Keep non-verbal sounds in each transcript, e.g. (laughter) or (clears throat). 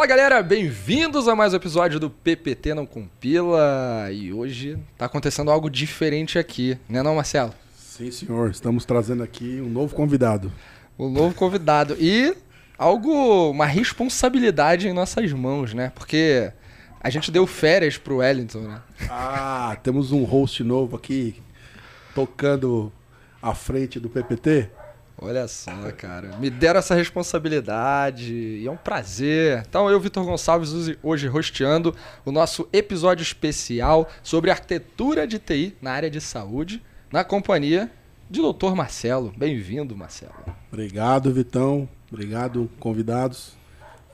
Fala galera, bem-vindos a mais um episódio do PPT Não Compila. E hoje tá acontecendo algo diferente aqui, né não, Marcelo? Sim, senhor. Estamos trazendo aqui um novo convidado. Um novo convidado. E algo, uma responsabilidade em nossas mãos, né? Porque a gente deu férias pro Wellington, né? Ah, temos um host novo aqui tocando à frente do PPT. Olha só, cara. Me deram essa responsabilidade e é um prazer. Então, eu, Vitor Gonçalves, hoje rosteando o nosso episódio especial sobre arquitetura de TI na área de saúde, na companhia de Dr. Marcelo. Bem-vindo, Marcelo. Obrigado, Vitão. Obrigado, convidados.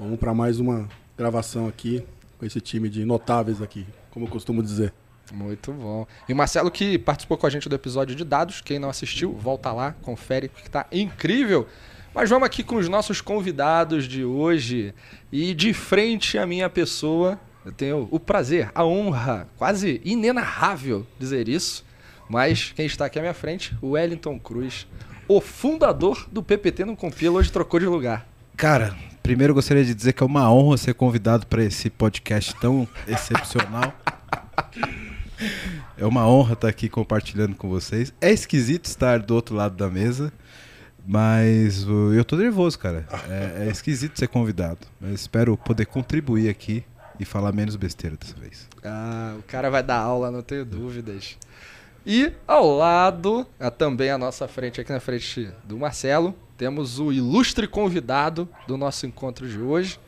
Vamos para mais uma gravação aqui com esse time de notáveis aqui, como eu costumo dizer. Muito bom. E o Marcelo que participou com a gente do episódio de dados, quem não assistiu, volta lá, confere que tá incrível. Mas vamos aqui com os nossos convidados de hoje e de frente à minha pessoa, eu tenho o prazer, a honra, quase inenarrável dizer isso, mas quem está aqui à minha frente, o Wellington Cruz, o fundador do PPT no Compila, hoje trocou de lugar. Cara, primeiro gostaria de dizer que é uma honra ser convidado para esse podcast tão excepcional. (laughs) É uma honra estar aqui compartilhando com vocês. É esquisito estar do outro lado da mesa, mas eu tô nervoso, cara. É, é esquisito ser convidado. Mas espero poder contribuir aqui e falar menos besteira dessa vez. Ah, o cara vai dar aula, não tenho dúvidas. E ao lado, também à nossa frente, aqui na frente do Marcelo, temos o ilustre convidado do nosso encontro de hoje,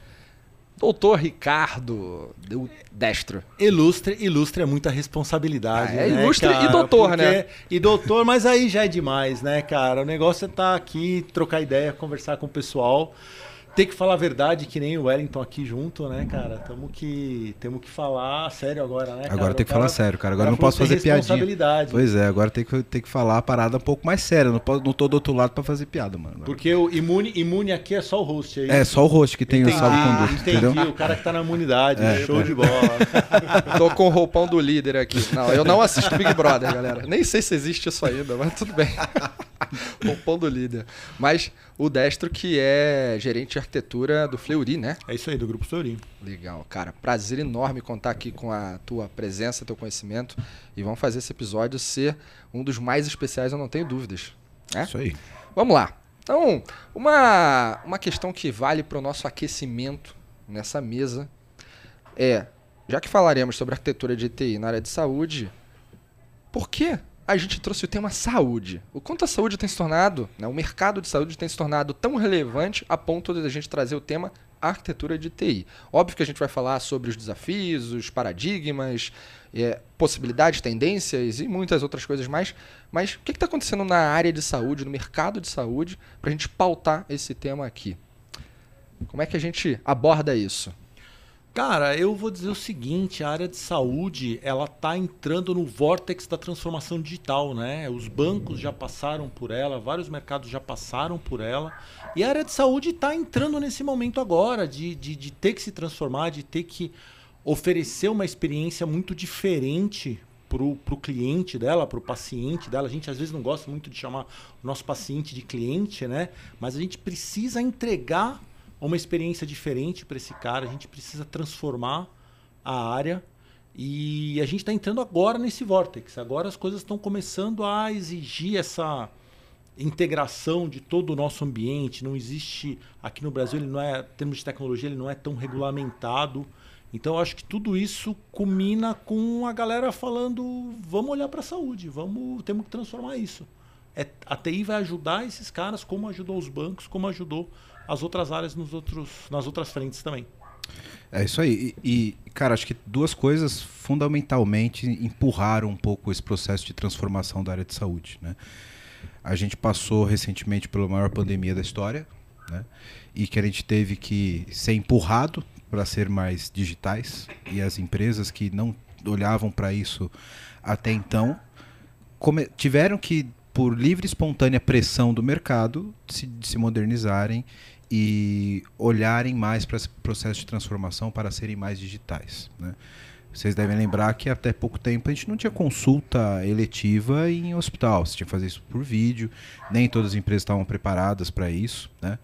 Doutor Ricardo do Destro. Ilustre, ilustre é muita responsabilidade. Ah, é né, ilustre cara? e doutor, Porque, né? E doutor, mas aí já é demais, né, cara? O negócio é estar tá aqui, trocar ideia, conversar com o pessoal ter que falar a verdade, que nem o Wellington aqui junto, né, cara? Tamo que, temos que falar sério agora, né? Cara? Agora tem que falar sério, cara. Agora não posso fazer piadinha. Pois é, agora tem que, tem que falar a parada um pouco mais séria. Não, posso, não tô do outro lado pra fazer piada, mano. Porque o imune, imune aqui é só o host aí. É, só o host que tem entendi, o salvo conduto, entendi, entendeu? o cara que tá na imunidade. É, show é. de bola. (laughs) tô com o roupão do líder aqui. Não, eu não assisto Big Brother, galera. Nem sei se existe isso ainda, mas tudo bem. (laughs) roupão do líder. Mas o Destro, que é gerente de arquitetura do Fleury, né? É isso aí, do Grupo Fleury. Legal, cara. Prazer enorme contar aqui com a tua presença, teu conhecimento. E vamos fazer esse episódio ser um dos mais especiais, eu não tenho dúvidas. É? Isso aí. Vamos lá. Então, uma, uma questão que vale para o nosso aquecimento nessa mesa é, já que falaremos sobre arquitetura de TI na área de saúde, por que a gente trouxe o tema saúde. O quanto a saúde tem se tornado, né, o mercado de saúde tem se tornado tão relevante a ponto de a gente trazer o tema arquitetura de TI. Óbvio que a gente vai falar sobre os desafios, os paradigmas, é, possibilidades, tendências e muitas outras coisas mais. Mas o que está acontecendo na área de saúde, no mercado de saúde, para a gente pautar esse tema aqui? Como é que a gente aborda isso? Cara, eu vou dizer o seguinte, a área de saúde, ela tá entrando no vórtex da transformação digital, né? Os bancos já passaram por ela, vários mercados já passaram por ela, e a área de saúde está entrando nesse momento agora de, de, de ter que se transformar, de ter que oferecer uma experiência muito diferente para o cliente dela, para o paciente dela. A gente às vezes não gosta muito de chamar o nosso paciente de cliente, né? Mas a gente precisa entregar uma experiência diferente para esse cara. A gente precisa transformar a área e a gente está entrando agora nesse vórtex. Agora as coisas estão começando a exigir essa integração de todo o nosso ambiente. Não existe aqui no Brasil, ele não é, em termos de tecnologia, ele não é tão regulamentado. Então acho que tudo isso culmina com a galera falando: vamos olhar para a saúde, vamos, temos que transformar isso. É, a TI vai ajudar esses caras, como ajudou os bancos, como ajudou as outras áreas nos outros, nas outras frentes também. É isso aí. E, e, cara, acho que duas coisas fundamentalmente empurraram um pouco esse processo de transformação da área de saúde. Né? A gente passou recentemente pela maior pandemia da história, né? e que a gente teve que ser empurrado para ser mais digitais, e as empresas que não olhavam para isso até então tiveram que, por livre e espontânea pressão do mercado, se, se modernizarem e olharem mais para esse processo de transformação para serem mais digitais. Né? Vocês devem lembrar que até pouco tempo a gente não tinha consulta eletiva em hospital, você tinha que fazer isso por vídeo, nem todas as empresas estavam preparadas para isso. Né?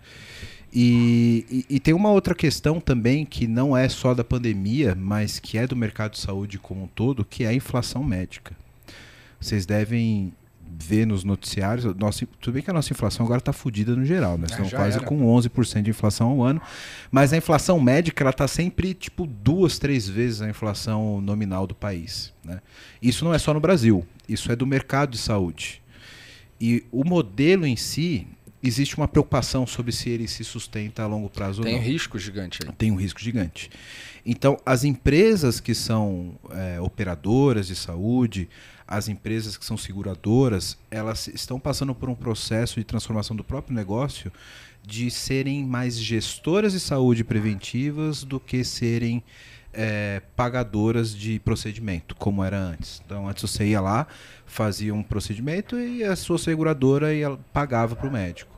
E, e, e, tem uma outra questão também que não é só da pandemia, mas que é do mercado de saúde como um todo, que é a inflação médica. Vocês devem ver nos noticiários, nossa, tudo bem que a nossa inflação agora está fodida no geral, né? Estamos quase era. com 11% de inflação ao ano, mas a inflação médica ela está sempre tipo duas, três vezes a inflação nominal do país. Né? Isso não é só no Brasil, isso é do mercado de saúde. E o modelo em si, existe uma preocupação sobre se ele se sustenta a longo prazo Tem ou não. Tem um risco gigante aí. Tem um risco gigante. Então, as empresas que são é, operadoras de saúde, as empresas que são seguradoras, elas estão passando por um processo de transformação do próprio negócio de serem mais gestoras de saúde preventivas do que serem é, pagadoras de procedimento, como era antes. Então, antes você ia lá, fazia um procedimento e a sua seguradora ia, pagava para o médico.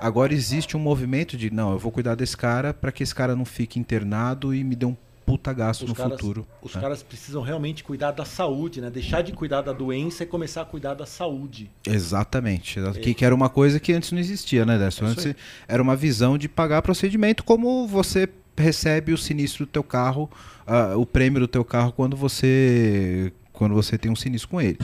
Agora existe um movimento de, não, eu vou cuidar desse cara para que esse cara não fique internado e me dê um puta gasto os no caras, futuro. Os né? caras precisam realmente cuidar da saúde, né? Deixar de cuidar da doença e começar a cuidar da saúde. Exatamente. É. Que, que era uma coisa que antes não existia, né, Décio? É antes era uma visão de pagar procedimento como você recebe o sinistro do teu carro, uh, o prêmio do teu carro quando você quando você tem um sinistro com ele.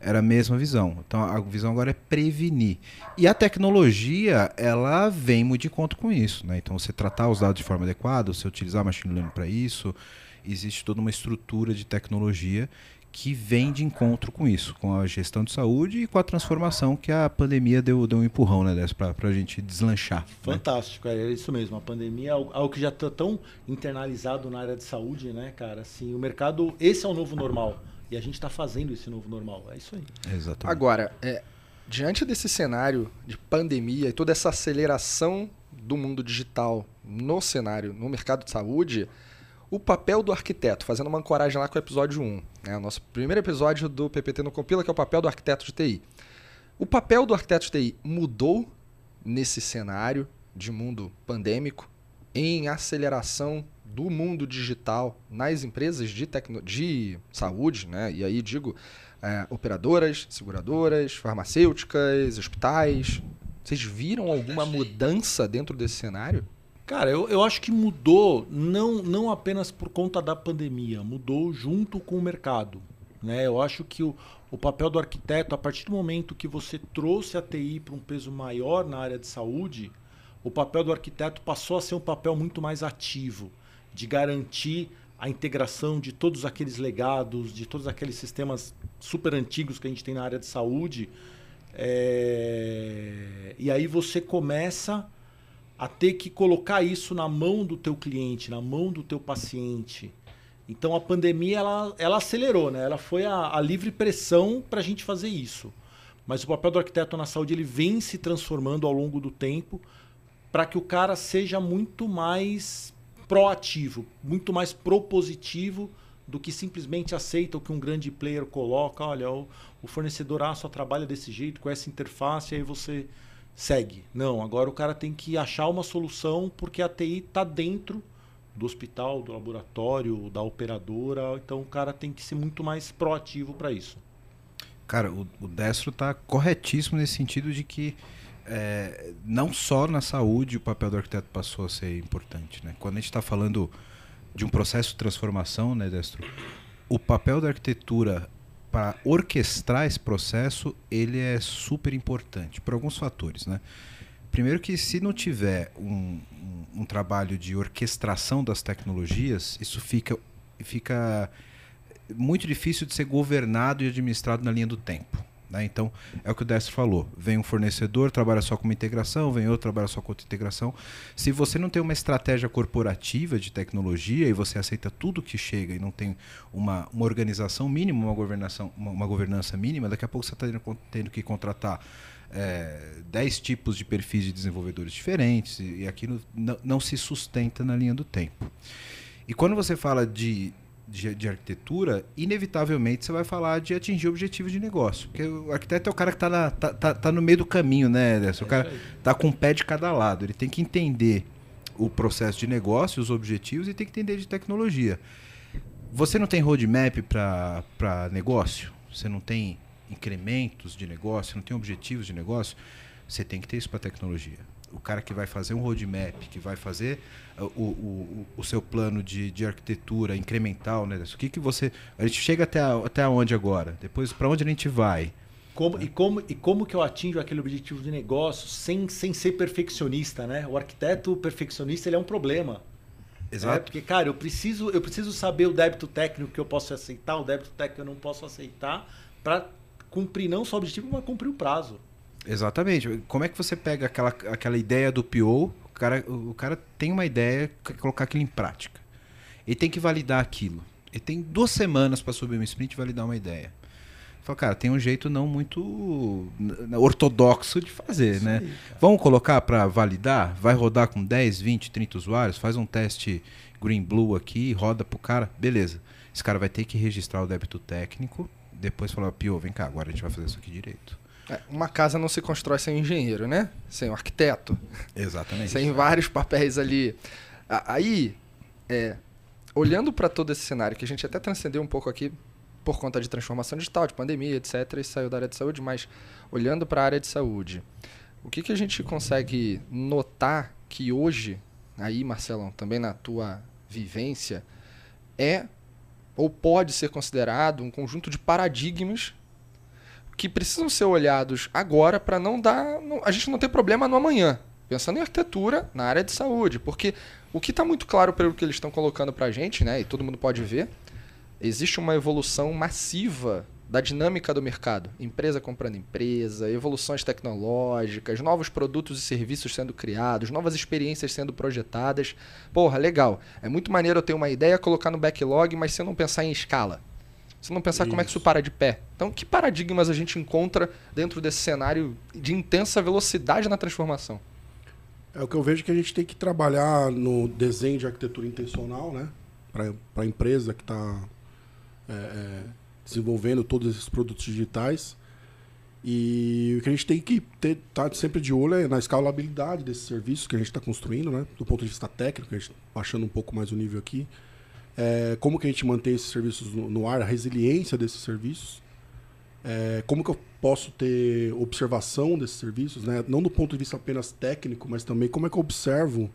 Era a mesma visão. Então a visão agora é prevenir. E a tecnologia, ela vem muito de encontro com isso. Né? Então você tratar os dados de forma adequada, você utilizar machine learning para isso, existe toda uma estrutura de tecnologia que vem de encontro com isso, com a gestão de saúde e com a transformação que a pandemia deu, deu um empurrão, né, para a gente deslanchar. Né? Fantástico, né? é isso mesmo. A pandemia é algo que já está tão internalizado na área de saúde, né, cara? Assim, o mercado, esse é o novo normal. E a gente está fazendo esse novo normal. É isso aí. Exatamente. Agora, é, diante desse cenário de pandemia e toda essa aceleração do mundo digital no cenário, no mercado de saúde, o papel do arquiteto, fazendo uma ancoragem lá com o episódio 1, né? o nosso primeiro episódio do PPT no Compila, que é o papel do arquiteto de TI. O papel do arquiteto de TI mudou nesse cenário de mundo pandêmico, em aceleração do mundo digital nas empresas de, tecno de saúde, né? e aí digo é, operadoras, seguradoras, farmacêuticas, hospitais. Vocês viram alguma mudança dentro desse cenário? Cara, eu, eu acho que mudou não, não apenas por conta da pandemia, mudou junto com o mercado. Né? Eu acho que o, o papel do arquiteto, a partir do momento que você trouxe a TI para um peso maior na área de saúde, o papel do arquiteto passou a ser um papel muito mais ativo, de garantir a integração de todos aqueles legados, de todos aqueles sistemas super antigos que a gente tem na área de saúde. É... E aí você começa a ter que colocar isso na mão do teu cliente, na mão do teu paciente. Então a pandemia ela, ela acelerou, né? Ela foi a, a livre pressão para a gente fazer isso. Mas o papel do arquiteto na saúde ele vem se transformando ao longo do tempo para que o cara seja muito mais proativo, muito mais propositivo do que simplesmente aceita o que um grande player coloca. Olha, o, fornecedor A só trabalha desse jeito, com essa interface, aí você segue. Não, agora o cara tem que achar uma solução porque a TI está dentro do hospital, do laboratório, da operadora. Então o cara tem que ser muito mais proativo para isso. Cara, o, o Destro está corretíssimo nesse sentido de que é, não só na saúde o papel do arquiteto passou a ser importante. Né? Quando a gente está falando de um processo de transformação, né, Destro, o papel da arquitetura para orquestrar esse processo, ele é super importante por alguns fatores, né? Primeiro que se não tiver um, um, um trabalho de orquestração das tecnologias, isso fica, fica muito difícil de ser governado e administrado na linha do tempo. Né? Então, é o que o Décio falou. Vem um fornecedor, trabalha só com uma integração, vem outro, trabalha só com outra integração. Se você não tem uma estratégia corporativa de tecnologia e você aceita tudo que chega e não tem uma, uma organização mínima, uma, governação, uma, uma governança mínima, daqui a pouco você está tendo, tendo, que contratar é, 10 tipos de perfis de desenvolvedores diferentes e, e aquilo não, não se sustenta na linha do tempo. E quando você fala de de, de, arquitetura, inevitavelmente você vai falar de atingir objetivos de negócio. Porque o arquiteto é o cara que está tá, tá, tá, no meio do caminho, né, Décio? O é cara está com um pé de cada lado. Ele tem que entender o processo de negócio, os objetivos e tem que entender de tecnologia. Você não tem roadmap para negócio? Você não tem incrementos de negócio? Não tem objetivos de negócio? Você tem que ter isso para tecnologia. O cara que vai fazer um roadmap, que vai fazer uh, o, o, o seu plano de, de arquitetura incremental, né? O que, que você. A gente chega até, a, até onde agora? Depois, para onde a gente vai? Como, e, como, e como que eu atingo aquele objetivo de negócio sem, sem ser perfeccionista, né? O arquiteto perfeccionista ele é um problema. Exato. É, porque, cara, eu preciso, eu preciso saber o débito técnico que eu posso aceitar, o débito técnico que eu não posso aceitar, para cumprir não só o objetivo, mas cumprir o prazo. Exatamente. Como é que você pega aquela, aquela ideia do PO, o cara, o cara tem uma ideia, colocar aquilo em prática. Ele tem que validar aquilo. Ele tem duas semanas para subir um sprint e validar uma ideia. Fala, cara, tem um jeito não muito ortodoxo de fazer, né? Vamos colocar para validar? Vai rodar com 10, 20, 30 usuários? Faz um teste green blue aqui, roda pro cara, beleza. Esse cara vai ter que registrar o débito técnico, depois falar, Pio, vem cá, agora a gente vai fazer isso aqui direito. É, uma casa não se constrói sem um engenheiro, né? Sem um arquiteto. Exatamente. sem vários papéis ali. Aí, é, olhando para todo esse cenário, que a gente até transcendeu um pouco aqui por conta de transformação digital, de pandemia, etc., e saiu da área de saúde, mas olhando para a área de saúde, o que, que a gente consegue notar que hoje, aí, Marcelão, também na tua vivência, é ou pode ser considerado um conjunto de paradigmas que precisam ser olhados agora para não dar. A gente não ter problema no amanhã. Pensando em arquitetura na área de saúde. Porque o que está muito claro pelo que eles estão colocando para a gente, né, e todo mundo pode ver, existe uma evolução massiva da dinâmica do mercado. Empresa comprando empresa, evoluções tecnológicas, novos produtos e serviços sendo criados, novas experiências sendo projetadas. Porra, legal. É muito maneiro eu ter uma ideia, colocar no backlog, mas se eu não pensar em escala. Se não pensar isso. como é que isso para de pé. Então, que paradigmas a gente encontra dentro desse cenário de intensa velocidade na transformação? É o que eu vejo que a gente tem que trabalhar no desenho de arquitetura intencional, né? Para a empresa que está é, é, desenvolvendo todos esses produtos digitais. E o que a gente tem que estar tá sempre de olho é na escalabilidade desses serviços que a gente está construindo, né? Do ponto de vista técnico, a gente baixando um pouco mais o nível aqui. É, como que a gente mantém esses serviços no, no ar, a resiliência desses serviços. É, como que eu posso ter observação desses serviços, né? Não do ponto de vista apenas técnico, mas também como é que eu observo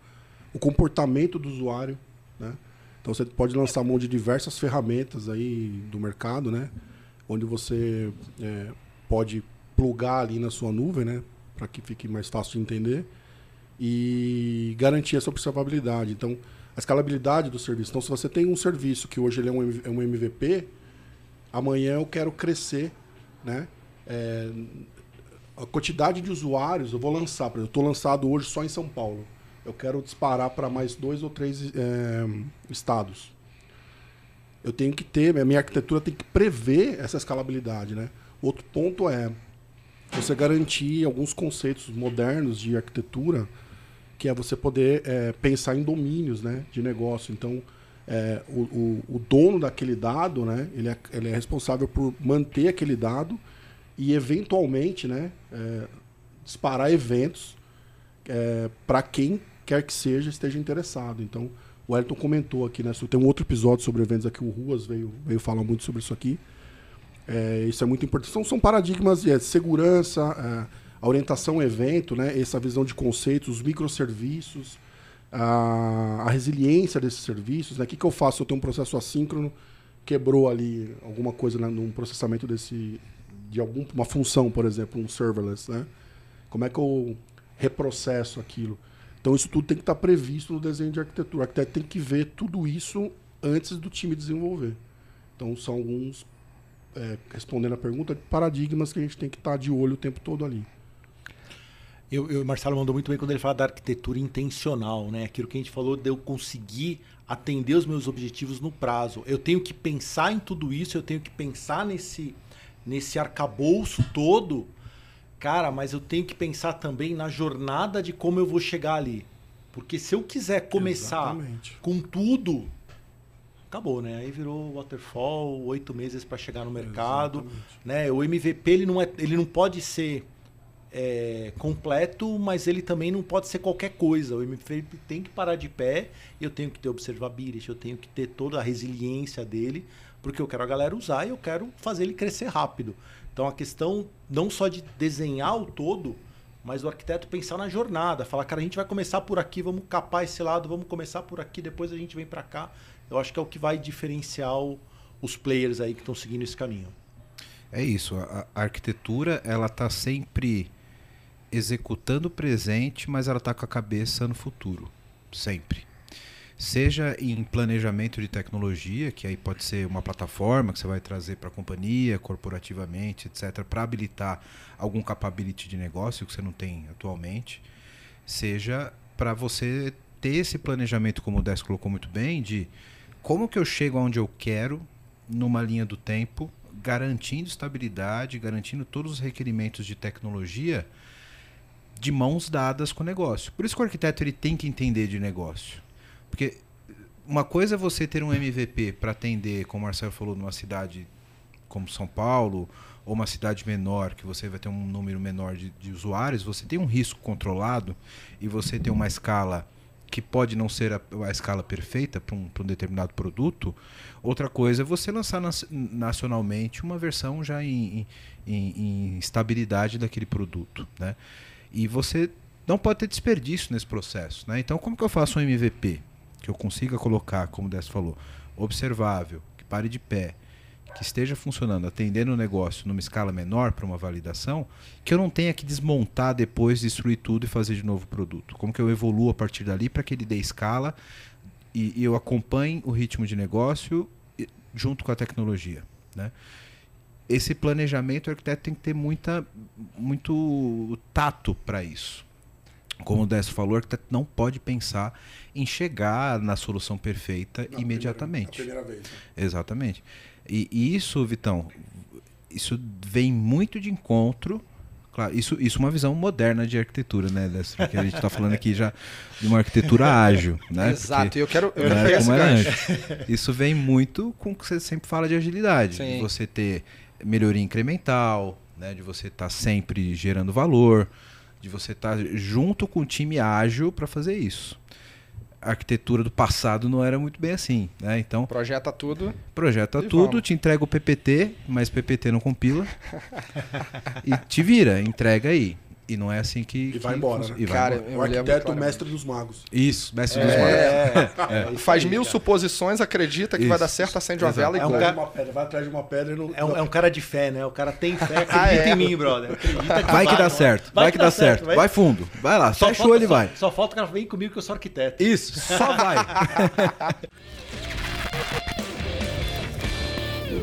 o comportamento do usuário, né? Então você pode lançar mão de diversas ferramentas aí do mercado, né? Onde você é, pode plugar ali na sua nuvem, né? Para que fique mais fácil de entender e garantir essa observabilidade. Então, a escalabilidade do serviço. Então, se você tem um serviço que hoje ele é um, MVP, é amanhã eu quero crescer, né? É, a quantidade de usuários eu vou lançar. Eu estou lançado hoje só em São Paulo eu quero disparar para mais dois ou três é, estados. Eu tenho que ter, a minha arquitetura tem que prever essa escalabilidade, né? Outro ponto é você garantir alguns conceitos modernos de arquitetura, que é você poder é, pensar em domínios, né, de negócio. Então, é, o, o, o, dono daquele dado, né, ele é, ele é responsável por manter aquele dado e eventualmente, né, é, disparar eventos é, para quem quer que seja, esteja interessado. Então, o Elton comentou aqui, né? Tem um outro episódio sobre eventos aqui, o Ruas veio, veio falar muito sobre isso aqui. É, isso é muito importante. São, são paradigmas de é, segurança, a orientação ao evento, né? essa visão de conceitos, os microserviços, a, a resiliência desses serviços. Né? O que, que eu faço eu tenho um processo assíncrono, quebrou ali alguma coisa né, num processamento desse de alguma função, por exemplo, um serverless, né? Como é que eu reprocesso aquilo? Então isso tudo tem que estar previsto no desenho de arquitetura. O arquiteto tem que ver tudo isso antes do time desenvolver. Então são alguns, é, respondendo a pergunta, paradigmas que a gente tem que estar de olho o tempo todo ali. Eu, eu, o Marcelo mandou muito bem quando ele fala da arquitetura intencional, né? Aquilo que a gente falou de eu conseguir atender os meus objetivos no prazo. Eu tenho que pensar em tudo isso, eu tenho que pensar nesse, nesse arcabouço todo Cara, mas eu tenho que pensar também na jornada de como eu vou chegar ali. Porque se eu quiser começar Exatamente. com tudo, acabou, né? Aí virou waterfall, oito meses para chegar no mercado, Exatamente. né? O MVP ele não é, ele não pode ser é, completo, mas ele também não pode ser qualquer coisa. O MVP tem que parar de pé. Eu tenho que ter observability, eu tenho que ter toda a resiliência dele, porque eu quero a galera usar e eu quero fazer ele crescer rápido. Então a questão não só de desenhar o todo, mas o arquiteto pensar na jornada, falar, cara, a gente vai começar por aqui, vamos capar esse lado, vamos começar por aqui, depois a gente vem para cá. Eu acho que é o que vai diferenciar os players aí que estão seguindo esse caminho. É isso, a, a arquitetura ela está sempre executando o presente, mas ela está com a cabeça no futuro, sempre. Seja em planejamento de tecnologia, que aí pode ser uma plataforma que você vai trazer para a companhia, corporativamente, etc., para habilitar algum capability de negócio que você não tem atualmente, seja para você ter esse planejamento, como o Décio colocou muito bem, de como que eu chego aonde eu quero numa linha do tempo, garantindo estabilidade, garantindo todos os requerimentos de tecnologia de mãos dadas com o negócio. Por isso que o arquiteto ele tem que entender de negócio. Porque uma coisa é você ter um MVP para atender, como o Marcelo falou, numa cidade como São Paulo, ou uma cidade menor, que você vai ter um número menor de, de usuários, você tem um risco controlado e você tem uma escala que pode não ser a, a escala perfeita para um, um, determinado produto. Outra coisa é você lançar nacionalmente uma versão já em, em, em, estabilidade daquele produto. Né? E você não pode ter desperdício nesse processo. Né? Então, como que eu faço um MVP? que eu consiga colocar, como o Dess falou, observável, que pare de pé, que esteja funcionando, atendendo o negócio numa escala menor para uma validação, que eu não tenha que desmontar depois, destruir tudo e fazer de novo o produto. Como que eu evoluo a partir dali para que ele dê escala e, e, eu acompanhe o ritmo de negócio junto com a tecnologia. Né? Esse planejamento, o arquiteto tem que ter muita, muito tato para isso como o Décio falou, o arquiteto não pode pensar em chegar na solução perfeita na imediatamente. Primeira, primeira vez. Né? Exatamente. E, e, isso, Vitão, isso vem muito de encontro. Claro, isso, isso é uma visão moderna de arquitetura, né, Décio? Porque a gente está falando aqui já de uma arquitetura ágil, né? Exato, Porque, e eu quero, eu né, como era antes. Isso vem muito com o que você sempre fala de agilidade. Sim. Você ter melhoria incremental, né, de você estar tá sempre gerando valor de você estar tá junto com o time ágil para fazer isso. A arquitetura do passado não era muito bem assim, né? Então projeta tudo, projeta tudo, vamos. te entrega o PPT, mas PPT não compila (laughs) e te vira, entrega aí. E não é assim que. E que vai embora, né? E vai Cara, embora. O lembro arquiteto, o mestre dos magos. Isso, mestre dos magos. É, é. Faz mil suposições, acredita que vai Isso. dar certo, acende uma Exato. vela e É um. Vai, cara- uma pedra, vai atrás de uma pedra e não. É um, é um cara de fé, né? O cara tem fé, (laughs) acredita Ah, é? em mim, brother. Acredita que Vai que dá é? certo, vai, que dá certo. Vai, fundo, vai lá, Só fechou falta- ele só- vai. Só falta o cara vem comigo que eu sou arquiteto. Isso, só vai. (laughs)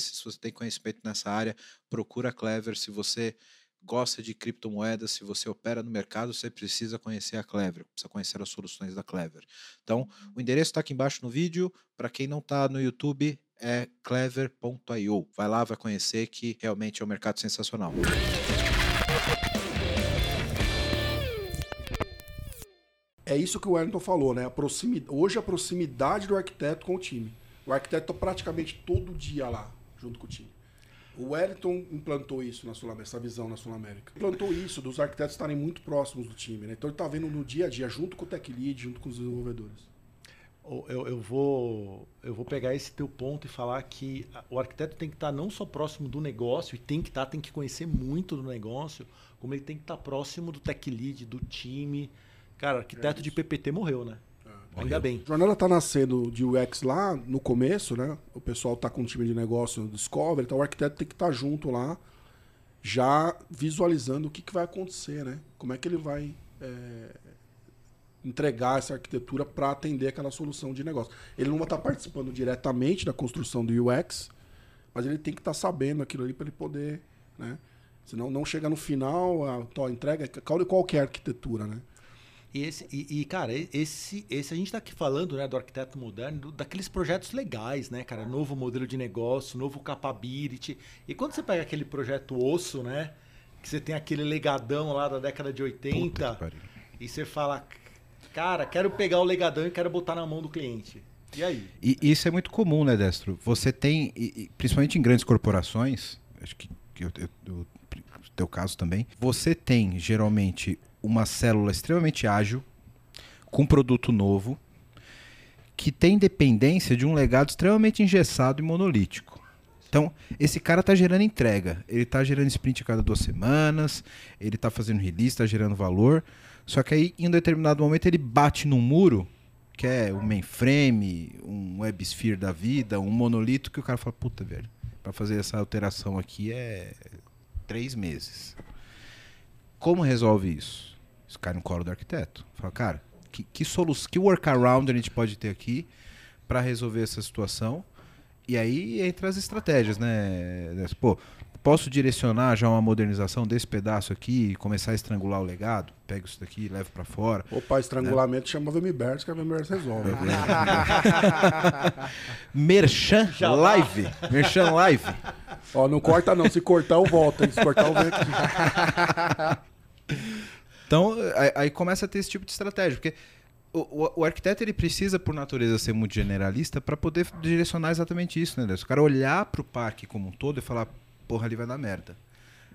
se você tem conhecimento nessa área, procura a Clever. Se você gosta de criptomoedas, se você opera no mercado, você precisa conhecer a Clever, precisa conhecer as soluções da Clever. Então, o endereço está aqui embaixo no vídeo. Para quem não está no YouTube, é clever.io. Vai lá, vai conhecer que realmente é um mercado sensacional. É isso que o Wellington falou, né? A proximi... Hoje a proximidade do arquiteto com o time. O arquiteto tá praticamente todo dia lá, junto com o time. O Wellington implantou isso na Sul essa visão na Sul América. Implantou isso dos arquitetos estarem muito próximos do time, né? Então ele tá vendo no dia a dia, junto com o tech lead, junto com os desenvolvedores. Eu, eu, vou, eu vou pegar esse teu ponto e falar que o arquiteto tem que estar não só próximo do negócio, e tem que estar, tem que conhecer muito do negócio, como ele tem que estar próximo do tech lead, do time. Cara, arquiteto de PPT morreu, né? Ainda bem. A jornada tá nascendo de UX lá no começo, né? O pessoal tá com um time de negócio no Discovery, então o arquiteto tem que estar junto lá, já visualizando o que, que vai acontecer, né? Como é que ele vai é, entregar essa arquitetura para atender aquela solução de negócio. Ele não vai estar participando diretamente da construção do UX, mas ele tem que estar sabendo aquilo ali para ele poder, né? Senão não chega no final, a tó, entrega qual- qualquer arquitetura, né? E, esse, e, e, cara, esse, esse a gente tá aqui falando, né, do arquiteto moderno, do- daqueles projetos legais, né, cara? Novo modelo de negócio, novo capability. E quando você pega aquele projeto osso, né? que você tem aquele legadão lá da década de 80 e você fala, cara, quero pegar o legadão e quero botar na mão do cliente. E aí? E isso é muito comum, né, Destro? Você tem, principalmente em grandes corporações, acho que, que eu, eu, eu, teu caso também, você tem geralmente uma célula extremamente ágil, com produto novo, que tem dependência de um legado extremamente engessado e monolítico. Então, esse cara está gerando entrega. Ele está gerando sprint a cada duas semanas, ele está fazendo release, está gerando valor. Só que aí, em um determinado momento, ele bate num muro, que é um mainframe, um WebSphere da vida, um monolito, que o cara fala, puta, velho, para fazer essa alteração aqui é três meses. Como resolve isso? Isso cai no colo do arquiteto. Fala, cara, que, que solução, que workaround a gente pode ter aqui para resolver essa situação? E aí entra as estratégias, né? Pô, posso direcionar já uma modernização desse pedaço aqui e começar a estrangular o legado? Pego isso daqui, levo para fora. Opa, estrangulamento né? chama VMBers, que a VMBers resolve. (laughs) Merchan já Live. Merchan Live. Ó, não corta não. Se cortar, eu volto. Se cortar, eu venho aqui. (laughs) Então, aí, começa a ter esse tipo de estratégia. Porque o, o, o, arquiteto ele precisa, por natureza, ser muito generalista para poder direcionar exatamente isso, né? O cara olhar para o parque como um todo e falar, porra, ali vai dar merda.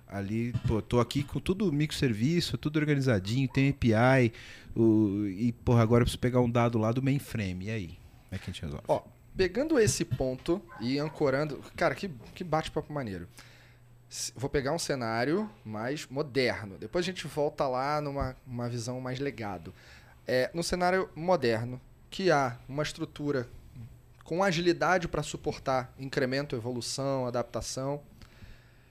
Ali, pô, tô aqui com tudo microserviço, tudo organizadinho, tem API, o, e, porra, agora eu preciso pegar um dado lá do mainframe. E aí? Como é que a gente resolve? Ó, pegando esse ponto e ancorando. Cara, que, que bate-papo maneiro. Vou pegar um cenário mais moderno. Depois a gente volta lá numa uma visão mais legado. É, no cenário moderno, que há uma estrutura com agilidade para suportar incremento, evolução, adaptação,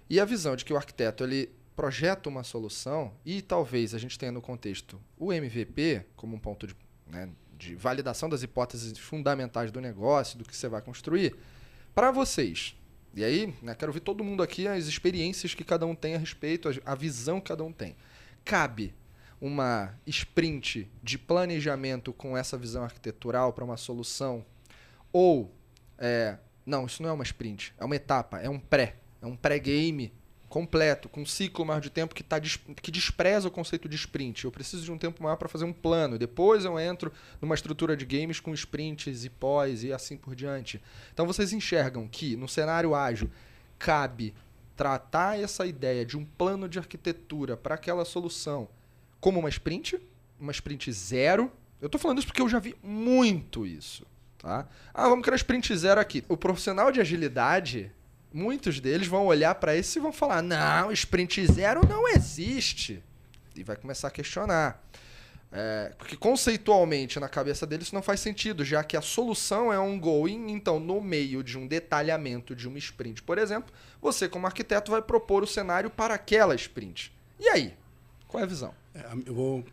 e a visão de que o arquiteto ele projeta uma solução e talvez a gente tenha no contexto o MVP como um ponto de, né, de validação das hipóteses fundamentais do negócio, do que você vai construir, para vocês. E aí, né, quero ouvir todo mundo aqui as experiências que cada um tem a respeito, a visão que cada um tem. Cabe uma sprint de planejamento com essa visão arquitetural para uma solução, ou é, não, isso não é uma sprint, é uma etapa, é um pré, é um pré-game completo, com um ciclo maior de tempo que, tá, que despreza o conceito de sprint. Eu preciso de um tempo maior para fazer um plano. Depois eu entro numa estrutura de games com sprints e pós e assim por diante. Então vocês enxergam que no cenário ágil cabe tratar essa ideia de um plano de arquitetura para aquela solução como uma sprint, uma sprint zero. Eu estou falando isso porque eu já vi muito isso. Tá? Ah, vamos criar sprint zero aqui. O profissional de agilidade, muitos deles vão olhar para isso e vão falar: não, sprint zero não existe. E vai começar a questionar. É, porque conceitualmente na cabeça deles isso não faz sentido, já que a solução é ongoing, então no meio de um detalhamento de uma sprint, por exemplo, você como arquiteto vai propor o cenário para aquela sprint. E aí? Qual é a visão? É, eu vou.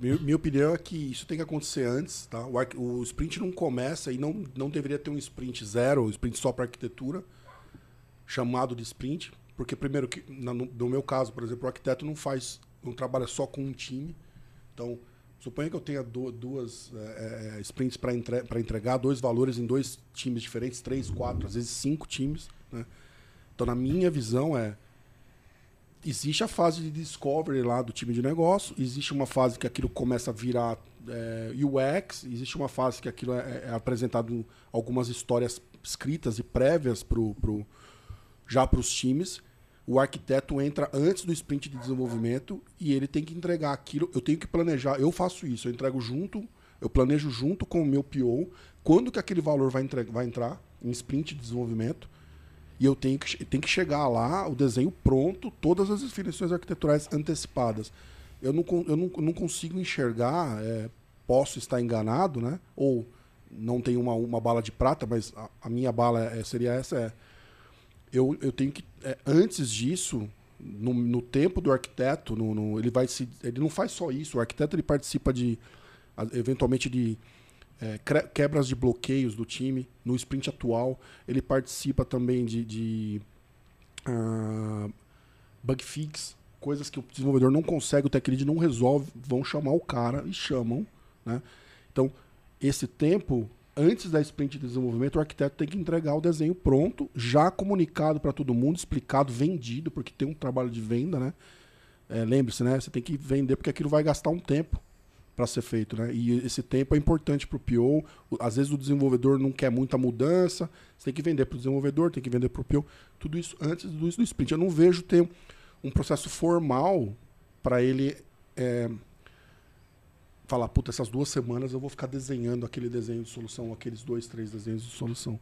Minha, opinião é que isso tem que acontecer antes, tá? O, o sprint não começa e não, não deveria ter um sprint zero, um sprint só para arquitetura, chamado de sprint, porque primeiro que no, no meu caso, por exemplo, o arquiteto não faz, não trabalha só com um time, então Suponha que eu tenha duas é, é, sprints para entre, entregar, dois valores em dois times diferentes, três, quatro, às vezes cinco times. Né? Então, na minha visão, é existe a fase de discovery lá do time de negócio, existe uma fase que aquilo começa a virar é, UX, existe uma fase que aquilo é, é apresentado algumas histórias escritas e prévias pro, pro, já para os times. O arquiteto entra antes do sprint de desenvolvimento e ele tem que entregar aquilo. Eu tenho que planejar, eu faço isso, eu entrego junto, eu planejo junto com o meu PO quando que aquele valor vai, vai entrar em sprint de desenvolvimento e eu tenho que, tenho que chegar lá, o desenho pronto, todas as definições arquiteturais antecipadas. Eu não, eu não, não consigo enxergar, é, posso estar enganado, né? Ou não tenho uma, uma bala de prata, mas a, a minha bala é, seria essa. É, eu, eu tenho que, é, antes disso, no, no, tempo do arquiteto, no, no, ele, vai se, ele não faz só isso. O arquiteto ele participa de, eventualmente, de é, quebras de bloqueios do time. No sprint atual, ele participa também de, de uh, bug fix, coisas que o desenvolvedor não consegue, o tech lead não resolve, vão chamar o cara e chamam. Né? Então, esse tempo, antes da sprint de desenvolvimento, o arquiteto tem que entregar o desenho pronto, já comunicado para todo mundo, explicado, vendido, porque tem um trabalho de venda, né? é, lembre-se, né? Você tem que vender porque aquilo vai gastar um tempo para ser feito, né? E esse tempo é importante para o PO. Às vezes o desenvolvedor não quer muita mudança, você tem que vender para o desenvolvedor, tem que vender para o PO. Tudo isso antes do, do sprint. Eu não vejo ter um processo formal para ele é, falar, puta, essas duas semanas eu vou ficar desenhando aquele desenho de solução, aqueles dois, três desenhos de solução.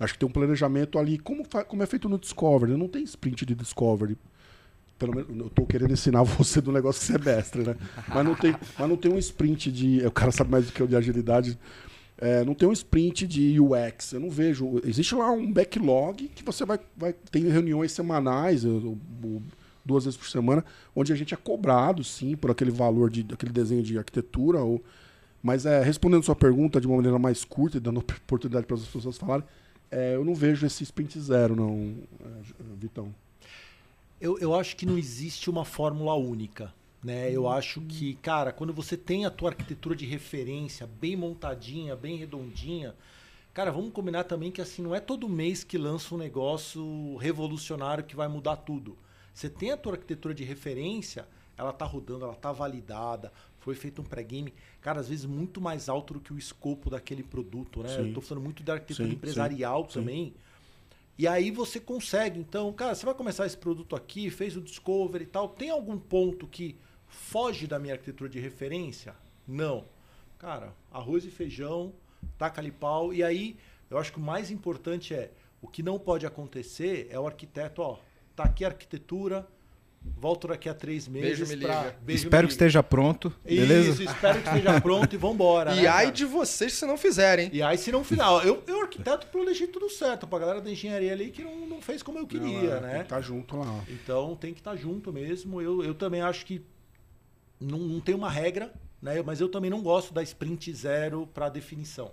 Acho que tem um planejamento ali, como, como é feito no Discovery. Não tem sprint de Discovery. Pelo menos, eu estou querendo ensinar (laughs) você do negócio semestre, né? Mas não tem, mas não tem um sprint de. O cara sabe mais do que eu de agilidade. É, não tem um sprint de UX. Eu não vejo. Existe lá um backlog que você vai. vai tem reuniões semanais, duas vezes por semana, onde a gente é cobrado, sim, por aquele valor de aquele desenho de arquitetura. Ou, mas é, respondendo sua pergunta de uma maneira mais curta e dando (laughs) oportunidade para as pessoas falarem, é, eu não vejo esse sprint zero, não, é, Vitão. Eu, eu acho que não existe uma fórmula única. Né? Eu acho que, cara, quando você tem a tua arquitetura de referência bem montadinha, bem redondinha, cara, vamos combinar também que assim não é todo mês que lança um negócio revolucionário que vai mudar tudo. Você tem a tua arquitetura de referência, ela tá rodando, ela tá validada, foi feito um pré-game, cara, às vezes muito mais alto do que o escopo daquele produto, né? Sim. Eu tô falando muito da arquitetura sim, empresarial sim, também. E aí você consegue, então, cara, você vai começar esse produto aqui, fez o discovery e tal, tem algum ponto que foge da minha arquitetura de referência? Não. Cara, arroz e feijão, taca ali pau, e aí eu acho que o mais importante é, o que não pode acontecer é o arquiteto, ó, tá aqui a arquitetura, Volto daqui a três meses. Beijo, pra... Beijo, espero que esteja pronto. Beleza? Isso, espero que esteja pronto e vambora. (laughs) e né, ai cara? de vocês se não fizerem. E aí se não fizer. Eu, eu arquiteto, planejei tudo certo. Pra galera da engenharia ali que não, não fez como eu queria, não, é, né? Tem que estar tá junto lá. Então tem que estar tá junto mesmo. Eu, eu também acho que não, não tem uma regra, né? Mas eu também não gosto da sprint zero para definição.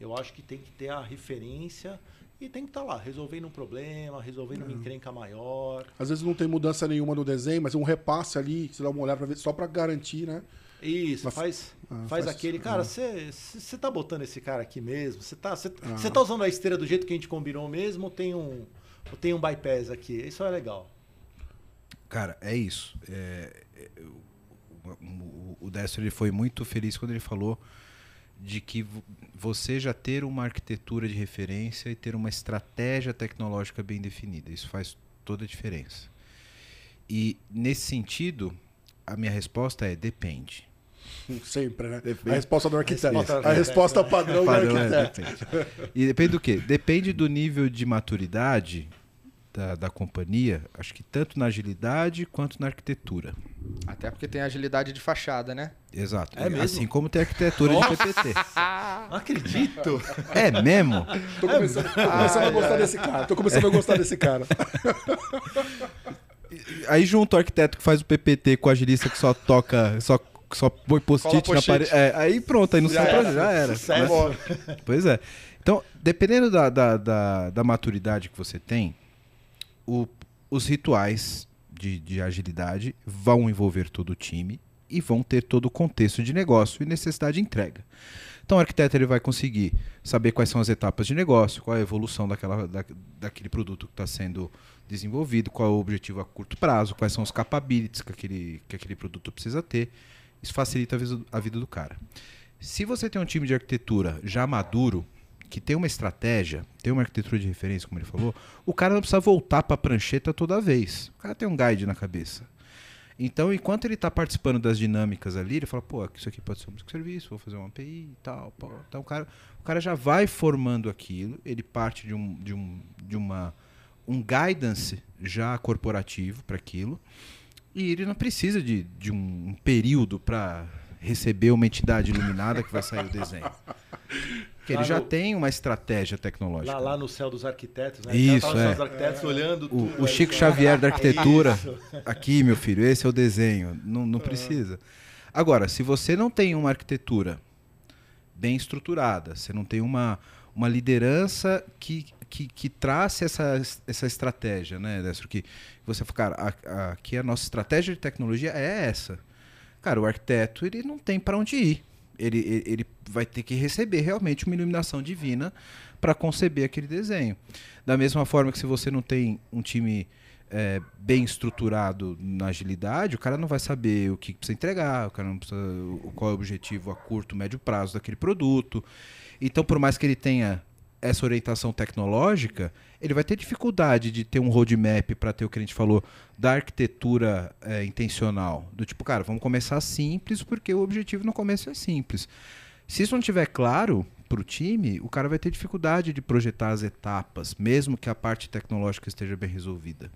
Eu acho que tem que ter a referência e tem que estar tá lá, resolvendo um problema, resolvendo uma encrenca maior. Às vezes não tem mudança nenhuma no desenho, mas um repasse ali, você dá uma olhada para ver, só para garantir, né? Isso, mas, faz, ah, faz, faz, aquele. Cara, você ah. tá botando esse cara aqui mesmo? Você tá, ah. tá usando a esteira do jeito que a gente combinou mesmo ou tem um, ou tem um bypass aqui? Isso é legal. Cara, é isso. É, é, o, o Destro ele foi muito feliz quando ele falou de que você já ter uma arquitetura de referência e ter uma estratégia tecnológica bem definida. Isso faz toda a diferença. E nesse sentido, a minha resposta é depende. Sempre, né? Depende. A resposta do arquiteto. A resposta, a resposta padrão, padrão do é arquiteto. É, e depende do quê? Depende do nível de maturidade da, da companhia, acho que tanto na agilidade quanto na arquitetura. Até porque tem agilidade de fachada, né? Exato. É mesmo? Assim como tem arquitetura de PPT. Não acredito. É mesmo? Tô começando, tô começando a gostar desse cara. Tô começando a gostar desse cara. Aí junto o arquiteto que faz o PPT com o agilista que só toca, só só põe post-it post na parede. É, aí pronto, aí no já, era, já era. Né? Pois é. Então, dependendo da, da, da, da maturidade que você tem, o, os rituais de, de agilidade vão envolver todo o time e vão ter todo o contexto de negócio e necessidade de entrega. Então o arquiteto ele vai conseguir saber quais são as etapas de negócio, qual é a evolução daquela, da, daquele produto que está sendo desenvolvido, qual é o objetivo a curto prazo, quais são os capabilities que aquele, que aquele produto precisa ter. Isso facilita a vida do cara. Se você tem um time de arquitetura já maduro, que tem uma estratégia, tem uma arquitetura de referência, como ele falou, o cara não precisa voltar para a prancheta toda vez. O cara tem um guide na cabeça. Então, enquanto ele está participando das dinâmicas ali, ele fala, pô, isso aqui pode ser um serviço, vou fazer uma API e tal. Pô. Então, o cara, o cara já vai formando aquilo, ele parte de, um, de, um, de uma, um guidance já corporativo para aquilo, e ele não precisa de, de um período para receber uma entidade iluminada que vai sair o desenho. (laughs) Porque ele já no, tem uma estratégia tecnológica. Lá, lá, no céu dos arquitetos, né? Isso, então, é. Os arquitetos é. olhando o, o Chico Xavier da (laughs) arquitetura. aqui, meu filho, esse é o desenho. Não, não precisa. Agora, se você não tem uma arquitetura bem estruturada, você não tem uma, uma liderança que, que, que trace essa, essa estratégia, né, Destro? Que você fala, cara, a, a, aqui a nossa estratégia de tecnologia é essa. Cara, o arquiteto ele não tem para onde ir ele, ele vai ter que receber realmente uma iluminação divina para conceber aquele desenho. Da mesma forma que se você não tem um time é, bem estruturado na agilidade, o cara não vai saber o que precisa entregar, o cara não precisa, qual é o objetivo a curto, médio prazo daquele produto. Então, por mais que ele tenha essa orientação tecnológica, ele vai ter dificuldade de ter um roadmap para ter o que a gente falou da arquitetura é, intencional. Do tipo, cara, vamos começar simples porque o objetivo no começo é simples. Se isso não estiver claro para o time, o cara vai ter dificuldade de projetar as etapas, mesmo que a parte tecnológica esteja bem resolvida.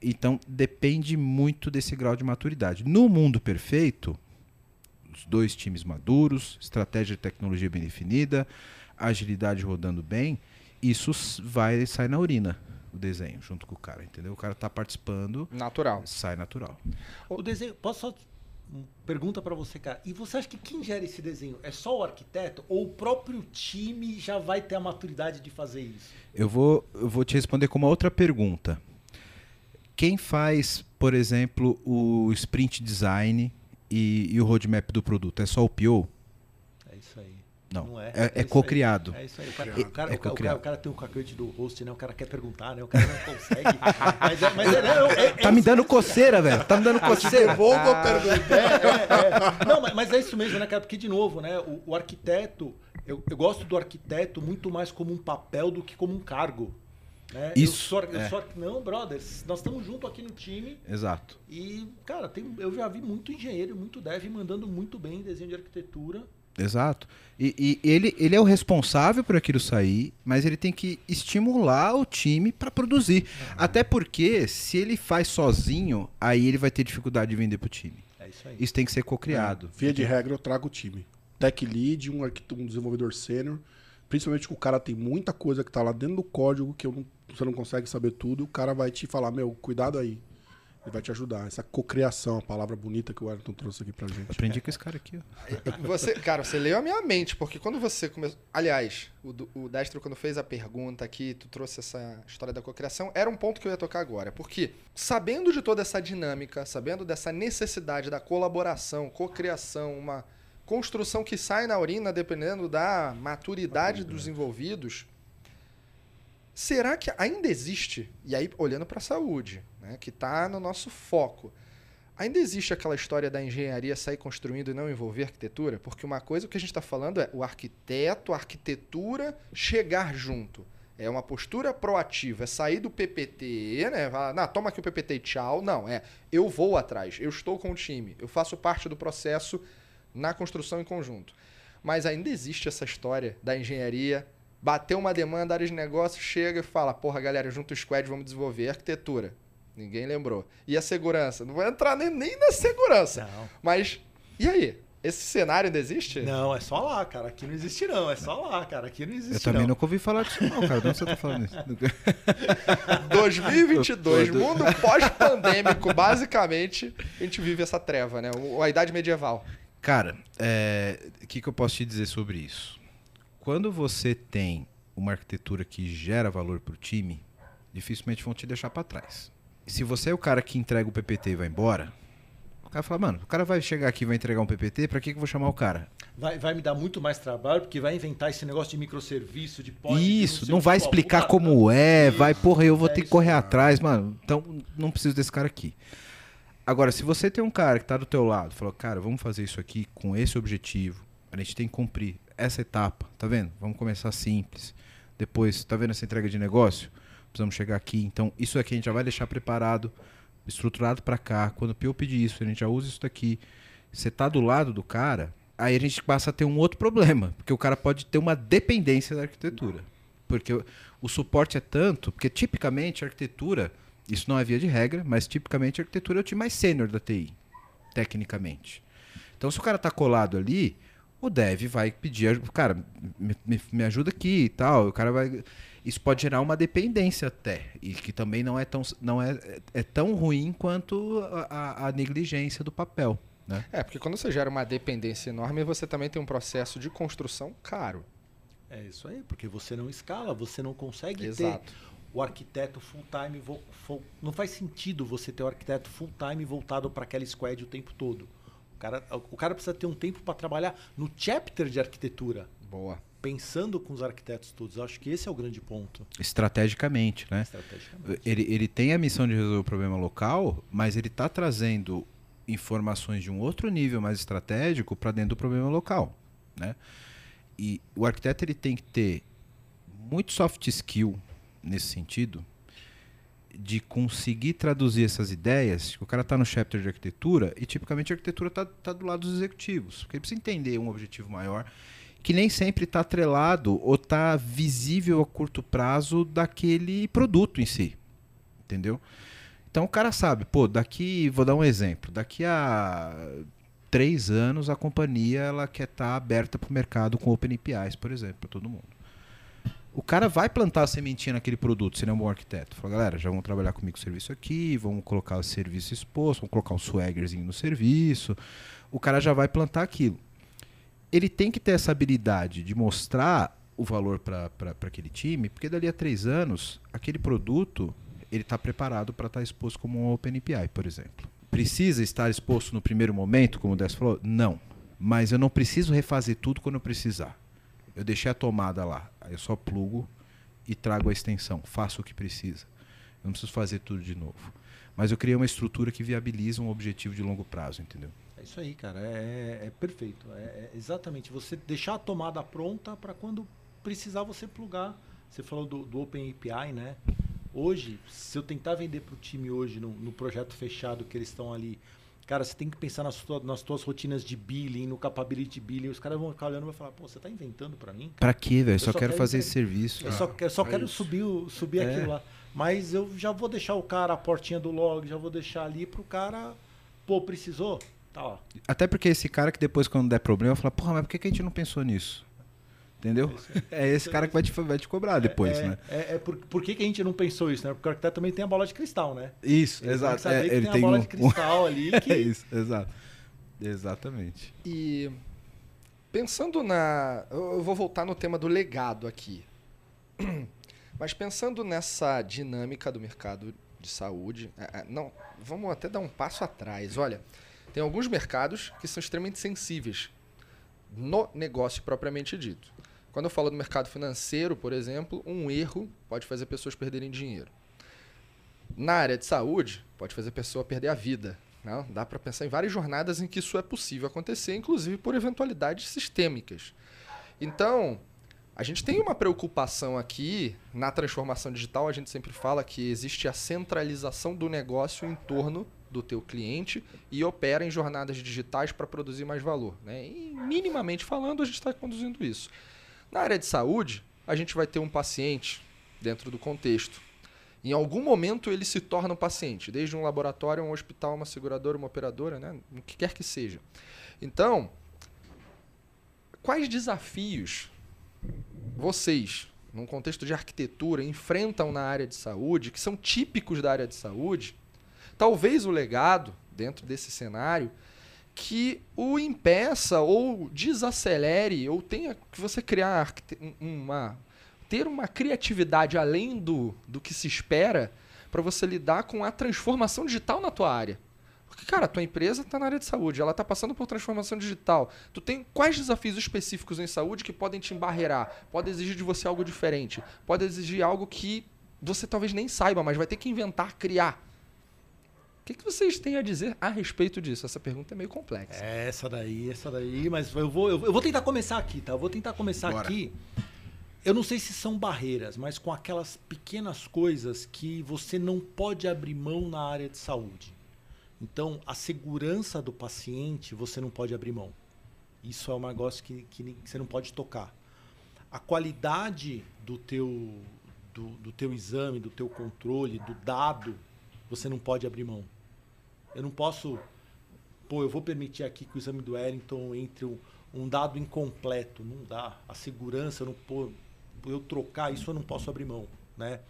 Então, depende muito desse grau de maturidade. No mundo perfeito, os dois times maduros, estratégia de tecnologia bem definida, agilidade rodando bem, isso vai sair na urina o desenho junto com o cara, entendeu? O cara tá participando, Natural. sai natural. O desenho, posso só uma pergunta para você, cara? E você acha que quem gera esse desenho é só o arquiteto ou o próprio time já vai ter a maturidade de fazer isso? Eu vou, eu vou te responder com uma outra pergunta. Quem faz, por exemplo, o sprint design e, e o roadmap do produto? É só o PO? É aí. Não, é. é- é aí. co-criado. É isso aí. O cara, É- o cara- é o cara- o cara- co-criado. o cara tem o cacuete do host, né? O cara quer perguntar, né? O cara não consegue. (laughs) mas é, mas é, não, é- é Tá me isso dando mesmo. coceira, velho. Tá me dando coceira. Devolvo a pergunta. (laughs) É, é. Não, mas, mas é isso mesmo, né, cara? Porque, de novo, né? O, o arquiteto, eu, eu gosto do arquiteto muito mais como um papel do que como um cargo. Né? Isso, Eu sou, eu é. sou não, brothers, nós estamos juntos aqui no time Exato. e, cara, tem, eu já vi muito engenheiro, muito dev mandando muito bem em desenho de arquitetura. Exato. E, e ele, ele é o responsável por aquilo sair, mas ele tem que estimular o time para produzir. Até porque, se ele faz sozinho, aí ele vai ter dificuldade de vender pro time. É isso aí. Isso tem que ser co-criado. Via de regra, eu trago o time. Tech lead, um, um desenvolvedor sênior. Principalmente que o cara tem muita coisa que tá lá dentro do código que eu não- você não consegue saber tudo. O cara vai te falar, meu, cuidado aí. Ele vai te ajudar. Essa cocriação, a palavra bonita que o Wellington trouxe aqui pra gente. Aprendi com esse cara aqui, ó. Você, cara, você leu a minha mente, porque quando você começou. Aliás, o, o Destro, quando fez a pergunta aqui, tu trouxe essa história da cocriação, era um ponto que eu ia tocar agora. Porque, sabendo de toda essa dinâmica, sabendo dessa necessidade da colaboração, cocriação, uma construção que sai na urina dependendo da maturidade dos envolvidos, será que ainda existe, e aí olhando para a saúde, né, que está no nosso foco, ainda existe aquela história da engenharia sair construindo e não envolver arquitetura? Porque uma coisa que a gente está falando é o arquiteto, a arquitetura chegar junto. É uma postura proativa, é sair do PPT, né? Não, toma aqui o PPT e tchau. Não, é eu vou atrás, eu estou com o time, eu faço parte do processo na construção em conjunto. Mas ainda existe essa história da engenharia, bateu uma demanda, área de negócio, chega e fala, porra, galera, junto o squad, vamos desenvolver arquitetura. Ninguém lembrou. E a segurança? Não vou entrar nem, nem na segurança. Não. Mas, e aí? Esse cenário ainda existe? Não, é só lá, cara. Aqui não existe, não. É só lá, cara. Aqui não existe. Eu também não. nunca ouvi falar disso, não, cara. De onde você tá falando isso? (laughs) (laughs) 2022, Todo- mundo pós-pandêmico, basicamente, a gente vive essa treva, né? A idade medieval. Cara, é, o que, que eu posso te dizer sobre isso? Quando você tem uma arquitetura que gera valor para o time, dificilmente vão te deixar para trás. Se você é o cara que entrega o PPT e vai embora, o cara fala, mano, o cara vai chegar aqui e vai entregar um PPT, para que, que eu vou chamar o cara? Vai, vai me dar muito mais trabalho, porque vai inventar esse negócio de microserviço, de de isso, não vai explicar como é, Isso, vai, porra, eu vou é ter que isso correr mesmo. atrás, mano. Então, não preciso desse cara aqui. Agora, se você tem um cara que tá do teu lado, falou, cara, vamos fazer isso aqui com esse objetivo, a gente tem que cumprir essa etapa, tá vendo? Vamos começar simples. Depois, tá vendo essa entrega de negócio? Precisamos chegar aqui. Então, isso aqui a gente já vai deixar preparado, estruturado para cá. Quando o Pio pedir isso, a gente já usa isso daqui. Você tá do lado do cara, aí a gente passa a ter um outro problema, porque o cara pode ter uma dependência da arquitetura. Porque o, suporte é tanto, porque tipicamente a arquitetura, isso não é via de regra, mas tipicamente a arquitetura é o time mais sênior da TI, tecnicamente. Então, se o cara tá colado ali, o dev vai pedir, cara, me, me- me ajuda aqui e tal. O cara vai. Isso pode gerar uma dependência até. E que também não é tão, não é, é tão ruim quanto a, a- a negligência do papel. Né? É, porque quando você gera uma dependência enorme, você também tem um processo de construção caro. É isso aí, porque você não escala, você não consegue Exato. ter o arquiteto full time. vo- full- não faz sentido você ter o arquiteto full time voltado para aquela squad o tempo todo. O cara, o cara precisa ter um tempo para trabalhar no chapter de arquitetura. Boa. pensando com os arquitetos todos. Acho que esse é o grande ponto. Estrategicamente, né? Estrategicamente. Ele, ele tem a missão de resolver o problema local, mas ele está trazendo informações de um outro nível mais estratégico para dentro do problema local, né? E o arquiteto ele tem que ter muito soft skill nesse sentido de conseguir traduzir essas ideias. O cara está no chapter de arquitetura e tipicamente a arquitetura está tá do lado dos executivos, porque ele precisa entender um objetivo maior que nem sempre está atrelado ou está visível a curto prazo daquele produto em si, entendeu? Então o cara sabe, pô, daqui, vou dar um exemplo, daqui a três anos a companhia ela quer estar tá aberta para o mercado com Open APIs, por exemplo, para todo mundo. O cara vai plantar a sementinha naquele produto, se ele é um bom arquiteto. Fala, galera, já vão trabalhar comigo o serviço aqui, vamos colocar o serviço exposto, vamos colocar um swaggerzinho no serviço. O cara já vai plantar aquilo. Ele tem que ter essa habilidade de mostrar o valor para aquele time, porque dali a três anos, aquele produto ele está preparado para estar tá exposto como um Open API, por exemplo. Precisa estar exposto no primeiro momento, como o Dess falou? Não. Mas eu não preciso refazer tudo quando eu precisar. Eu deixei a tomada lá, aí eu só plugo e trago a extensão, faço o que precisa. Eu não preciso fazer tudo de novo. Mas eu criei uma estrutura que viabiliza um objetivo de longo prazo, entendeu? É isso aí, cara. É, é, é perfeito. É, é, exatamente. Você deixar a tomada pronta para quando precisar você plugar. Você falou do, do Open API, né? Hoje, se eu tentar vender para o time hoje no, no, projeto fechado que eles estão ali, cara, você tem que pensar nas, tua, nas tuas rotinas de billing, no capability billing. Os caras vão ficar olhando e vão falar, pô, você está inventando para mim? Para quê, velho? Só, só, quero fazer esse serviço. Eu só, eu só é quero isso. subir, subir é. aquilo lá. Mas eu já vou deixar o cara, a portinha do log, já vou deixar ali para o cara, pô, precisou? Tá, ó. Até porque esse cara que depois, quando der problema, fala, porra, mas por que, que a gente não pensou nisso? Entendeu? É esse cara que vai te, vai te cobrar depois, é, né? É, é por, por que, que a gente não pensou isso, né? Porque o arquiteto também tem a bola de cristal, né? Isso, ele exato. É, ele tem, tem a bola um, de cristal (laughs) ali. Que... É isso, exato. Exatamente. E pensando na. Eu vou voltar no tema do legado aqui. (clears throat) Mas pensando nessa dinâmica do mercado de saúde, é, é, não, vamos até dar um passo atrás. Olha, tem alguns mercados que são extremamente sensíveis no negócio propriamente dito. Quando eu falo do mercado financeiro, por exemplo, um erro pode fazer pessoas perderem dinheiro. Na área de saúde, pode fazer a pessoa perder a vida. Não? Dá para pensar em várias jornadas em que isso é possível acontecer, inclusive por eventualidades sistêmicas. Então, a gente tem uma preocupação aqui na transformação digital. A gente sempre fala que existe a centralização do negócio em torno do teu cliente e opera em jornadas digitais para produzir mais valor. Né? E, minimamente falando, a gente está conduzindo isso. Na área de saúde, a gente vai ter um paciente dentro do contexto. Em algum momento ele se torna um paciente, desde um laboratório, um hospital, uma seguradora, uma operadora, né? o que quer que seja. Então, quais desafios vocês, num contexto de arquitetura, enfrentam na área de saúde, que são típicos da área de saúde? Talvez o legado, dentro desse cenário, que o impeça ou desacelere ou tenha que você criar uma ter uma criatividade além do, do que se espera para você lidar com a transformação digital na tua área. Porque, cara, tua empresa está na área de saúde, ela está passando por transformação digital. Tu tem quais desafios específicos em saúde que podem te embarrear? Pode exigir de você algo diferente. Pode exigir algo que você talvez nem saiba, mas vai ter que inventar, criar. O que, que, vocês têm a dizer a respeito disso? Essa pergunta é meio complexa. É, essa daí, essa daí, mas eu vou, eu vou tentar começar aqui, tá? Eu vou tentar começar Bora. aqui. Eu não sei se são barreiras, mas com aquelas pequenas coisas que você não pode abrir mão na área de saúde. Então, a segurança do paciente você não pode abrir mão. Isso é um negócio que, que você não pode tocar. A qualidade do teu, do, do teu exame, do teu controle, do dado você não pode abrir mão. Eu não posso. Pô, eu vou permitir aqui que o exame do Wellington entre um, um dado incompleto. Não dá. A segurança, não pô, eu trocar isso, eu não posso abrir mão. Né?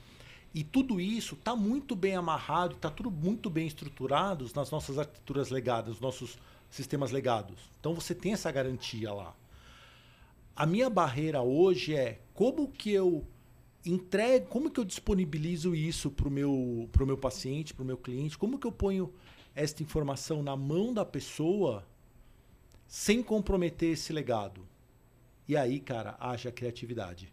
E tudo isso está muito bem amarrado, está tudo muito bem estruturado nas nossas arquiteturas legadas, nos nossos sistemas legados. Então você tem essa garantia lá. A minha barreira hoje é como que eu entrego, como que eu disponibilizo isso para o meu, pro meu paciente, para o meu cliente? Como que eu ponho esta informação na mão da pessoa sem comprometer esse legado? E aí, cara, haja criatividade.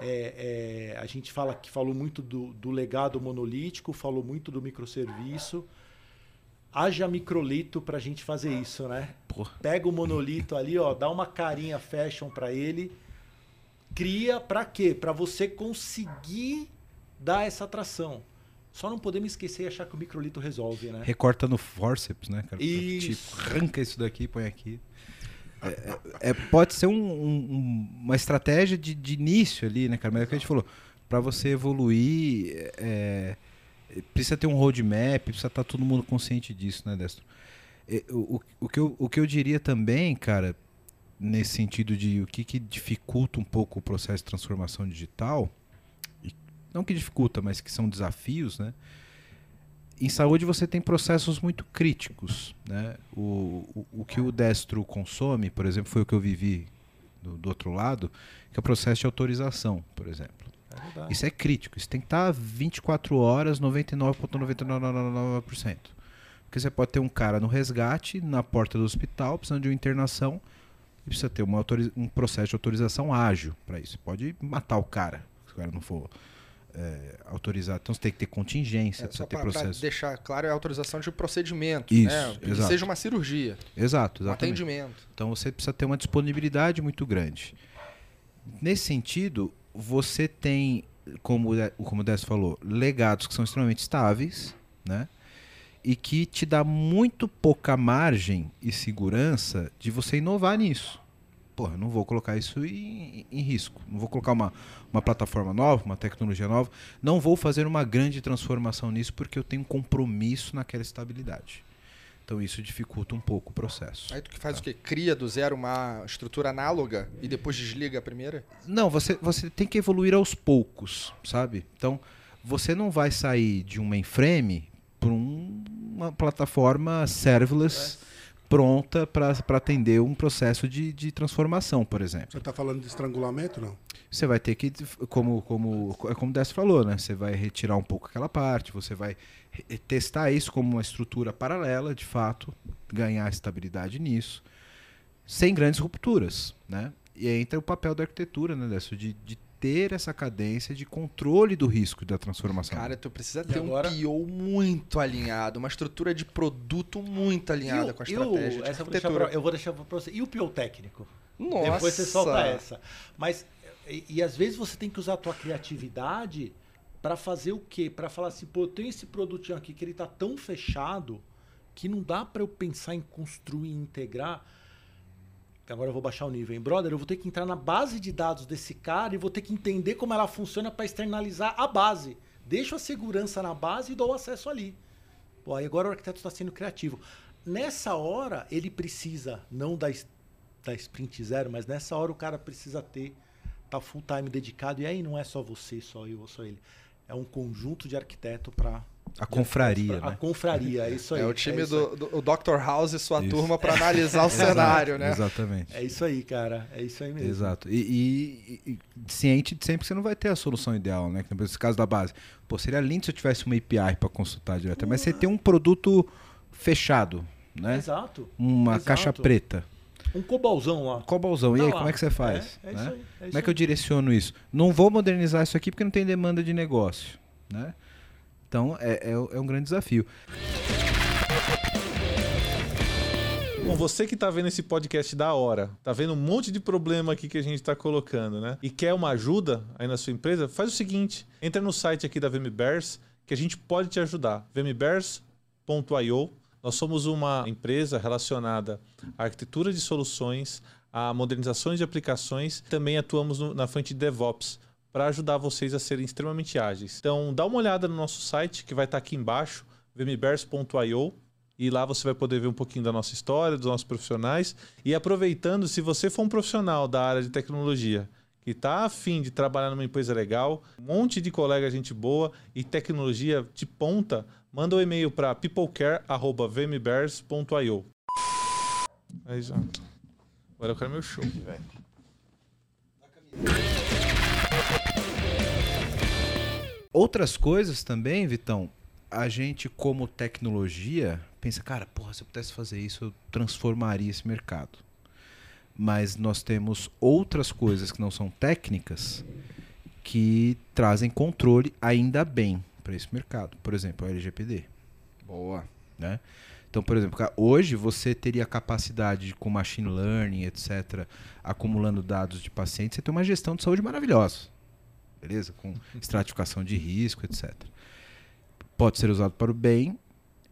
É, é, a gente fala que falou muito do, do legado monolítico, falou muito do microserviço. Haja microlito para a gente fazer isso, né? Porra. Pega o monolito ali, ó, dá uma carinha fashion para ele, cria para quê? Para você conseguir dar essa atração. Só não podemos esquecer e achar que o microlito resolve, né? Recorta no forceps, né, cara? Isso. Tipo, arranca isso daqui, põe aqui. É, é- é- pode ser um- um- uma estratégia de, de início ali, né, cara? Mas é o que a gente falou. Para você evoluir, é, precisa ter um roadmap, precisa estar todo mundo consciente disso, né, Destro? É, O, o, o que eu, o que eu diria também, cara, nesse sentido de o que, que dificulta um pouco o processo de transformação digital, e não que dificulta, mas que são desafios, né? Em saúde você tem processos muito críticos, né? O, o, o que o destro consome, por exemplo, foi o que eu vivi do, do outro lado, que é o processo de autorização, por exemplo. É. Isso é crítico. Isso tem que estar 24 horas, 99,99%. Porque você pode ter um cara no resgate, na porta do hospital, precisando de uma internação, e precisa ter uma um processo de autorização ágil para isso. Você pode matar o cara, se o cara não for é, autorizado. Então você tem que ter contingência, É, precisa ter para processo. deixar claro, é a autorização de procedimento, Isso, né? Que exato. seja uma cirurgia, Exato, um exatamente. atendimento. Então você precisa ter uma disponibilidade muito grande. Nesse sentido, você tem, como, o- como o Décio falou, legados que são extremamente estáveis, né? E que te dá muito pouca margem e segurança de você inovar nisso. Porra, eu não vou colocar isso em, em risco. Não vou colocar uma, uma plataforma nova, uma tecnologia nova. Não vou fazer uma grande transformação nisso porque eu tenho um compromisso naquela estabilidade. Então isso dificulta um pouco o processo. Aí tu que faz o quê? Cria do zero uma estrutura análoga e depois desliga a primeira? Não, você, você tem que evoluir aos poucos, sabe? Então, você não vai sair de um mainframe para uma plataforma serverless pronta para atender um processo de, de transformação, por exemplo. Você está falando de estrangulamento, não? Você vai ter que, como, como, é como o Décio falou, né? Você vai retirar um pouco aquela parte, você vai re- testar isso como uma estrutura paralela, de fato, ganhar estabilidade nisso, sem grandes rupturas, né? E aí entra o papel da arquitetura, né, Décio? De, de ter essa cadência de controle do risco da transformação. Cara, tu precisa ter agora- um PO muito alinhado, uma estrutura de produto muito alinhada o- com a o- estratégia de essa eu vou deixar arquitetura. pra- eu vou deixar para você. E o PO técnico? Nossa! Depois você solta essa. Mas, e, e às vezes você tem que usar a tua criatividade para fazer o quê? Para falar assim, pô, eu tenho esse produtinho aqui que ele tá tão fechado que não dá para eu pensar em construir e integrar. Agora eu vou baixar o nível, hein? Brother, eu vou ter que entrar na base de dados desse cara e vou ter que entender como ela funciona para externalizar a base. Deixo a segurança na base e dou acesso ali. Pô, aí agora o arquiteto está sendo criativo. Nessa hora, ele precisa, não da, da sprint zero, mas nessa hora o cara precisa ter, tá full time dedicado. E aí não é só você, só eu, só ele. É um conjunto de arquiteto para A confraria, A né? confraria, é isso aí. É o time aí. do, do Dr. House e sua Isso. turma para (laughs) analisar o cenário, né? Exatamente. É isso aí, cara. É isso aí mesmo. Exato. E, e- e ciente de sempre que você não vai ter a solução ideal, né? Nesse caso da base. Pô, seria lindo se eu tivesse uma API para consultar direto, mas você tem um produto fechado, né? Exato. Uma Exato. caixa preta. Um cobalzão lá. Cobalzão. E Tá aí, lá. como é que você faz? É, é isso né? aí, é isso como é que eu direciono isso? Não vou modernizar isso aqui porque não tem demanda de negócio, né? Então, é, é, é um grande desafio. Bom, você que tá vendo esse podcast da hora, tá vendo um monte de problema aqui que a gente tá colocando, né? E quer uma ajuda aí na sua empresa, faz o seguinte: entra no site aqui da VMBears que a gente pode te ajudar. vmbears.io. Nós somos uma empresa relacionada à arquitetura de soluções, a modernizações de aplicações, também atuamos no- na frente de DevOps para ajudar vocês a serem extremamente ágeis. Então, dá uma olhada no nosso site que vai estar aqui embaixo, vmbears.io. E lá você vai poder ver um pouquinho da nossa história, dos nossos profissionais. E aproveitando, se você for um profissional da área de tecnologia que está afim de trabalhar numa empresa legal, um monte de colega, gente boa e tecnologia de ponta, manda um e-mail para peoplecare.vmbears.io. Aí. Agora eu quero meu show, velho. Outras coisas também, Vitão, a gente como tecnologia pensa, cara, porra, se eu pudesse fazer isso, eu transformaria esse mercado. mas nós temos outras coisas que não são técnicas que trazem controle ainda bem para esse mercado. Por exemplo, o LGPD. Boa. Né? Então, por exemplo, hoje você teria capacidade de, com machine learning, etc., acumulando dados de pacientes, você tem uma gestão de saúde maravilhosa. Beleza? Com estratificação de risco, etc. Pode ser usado para o bem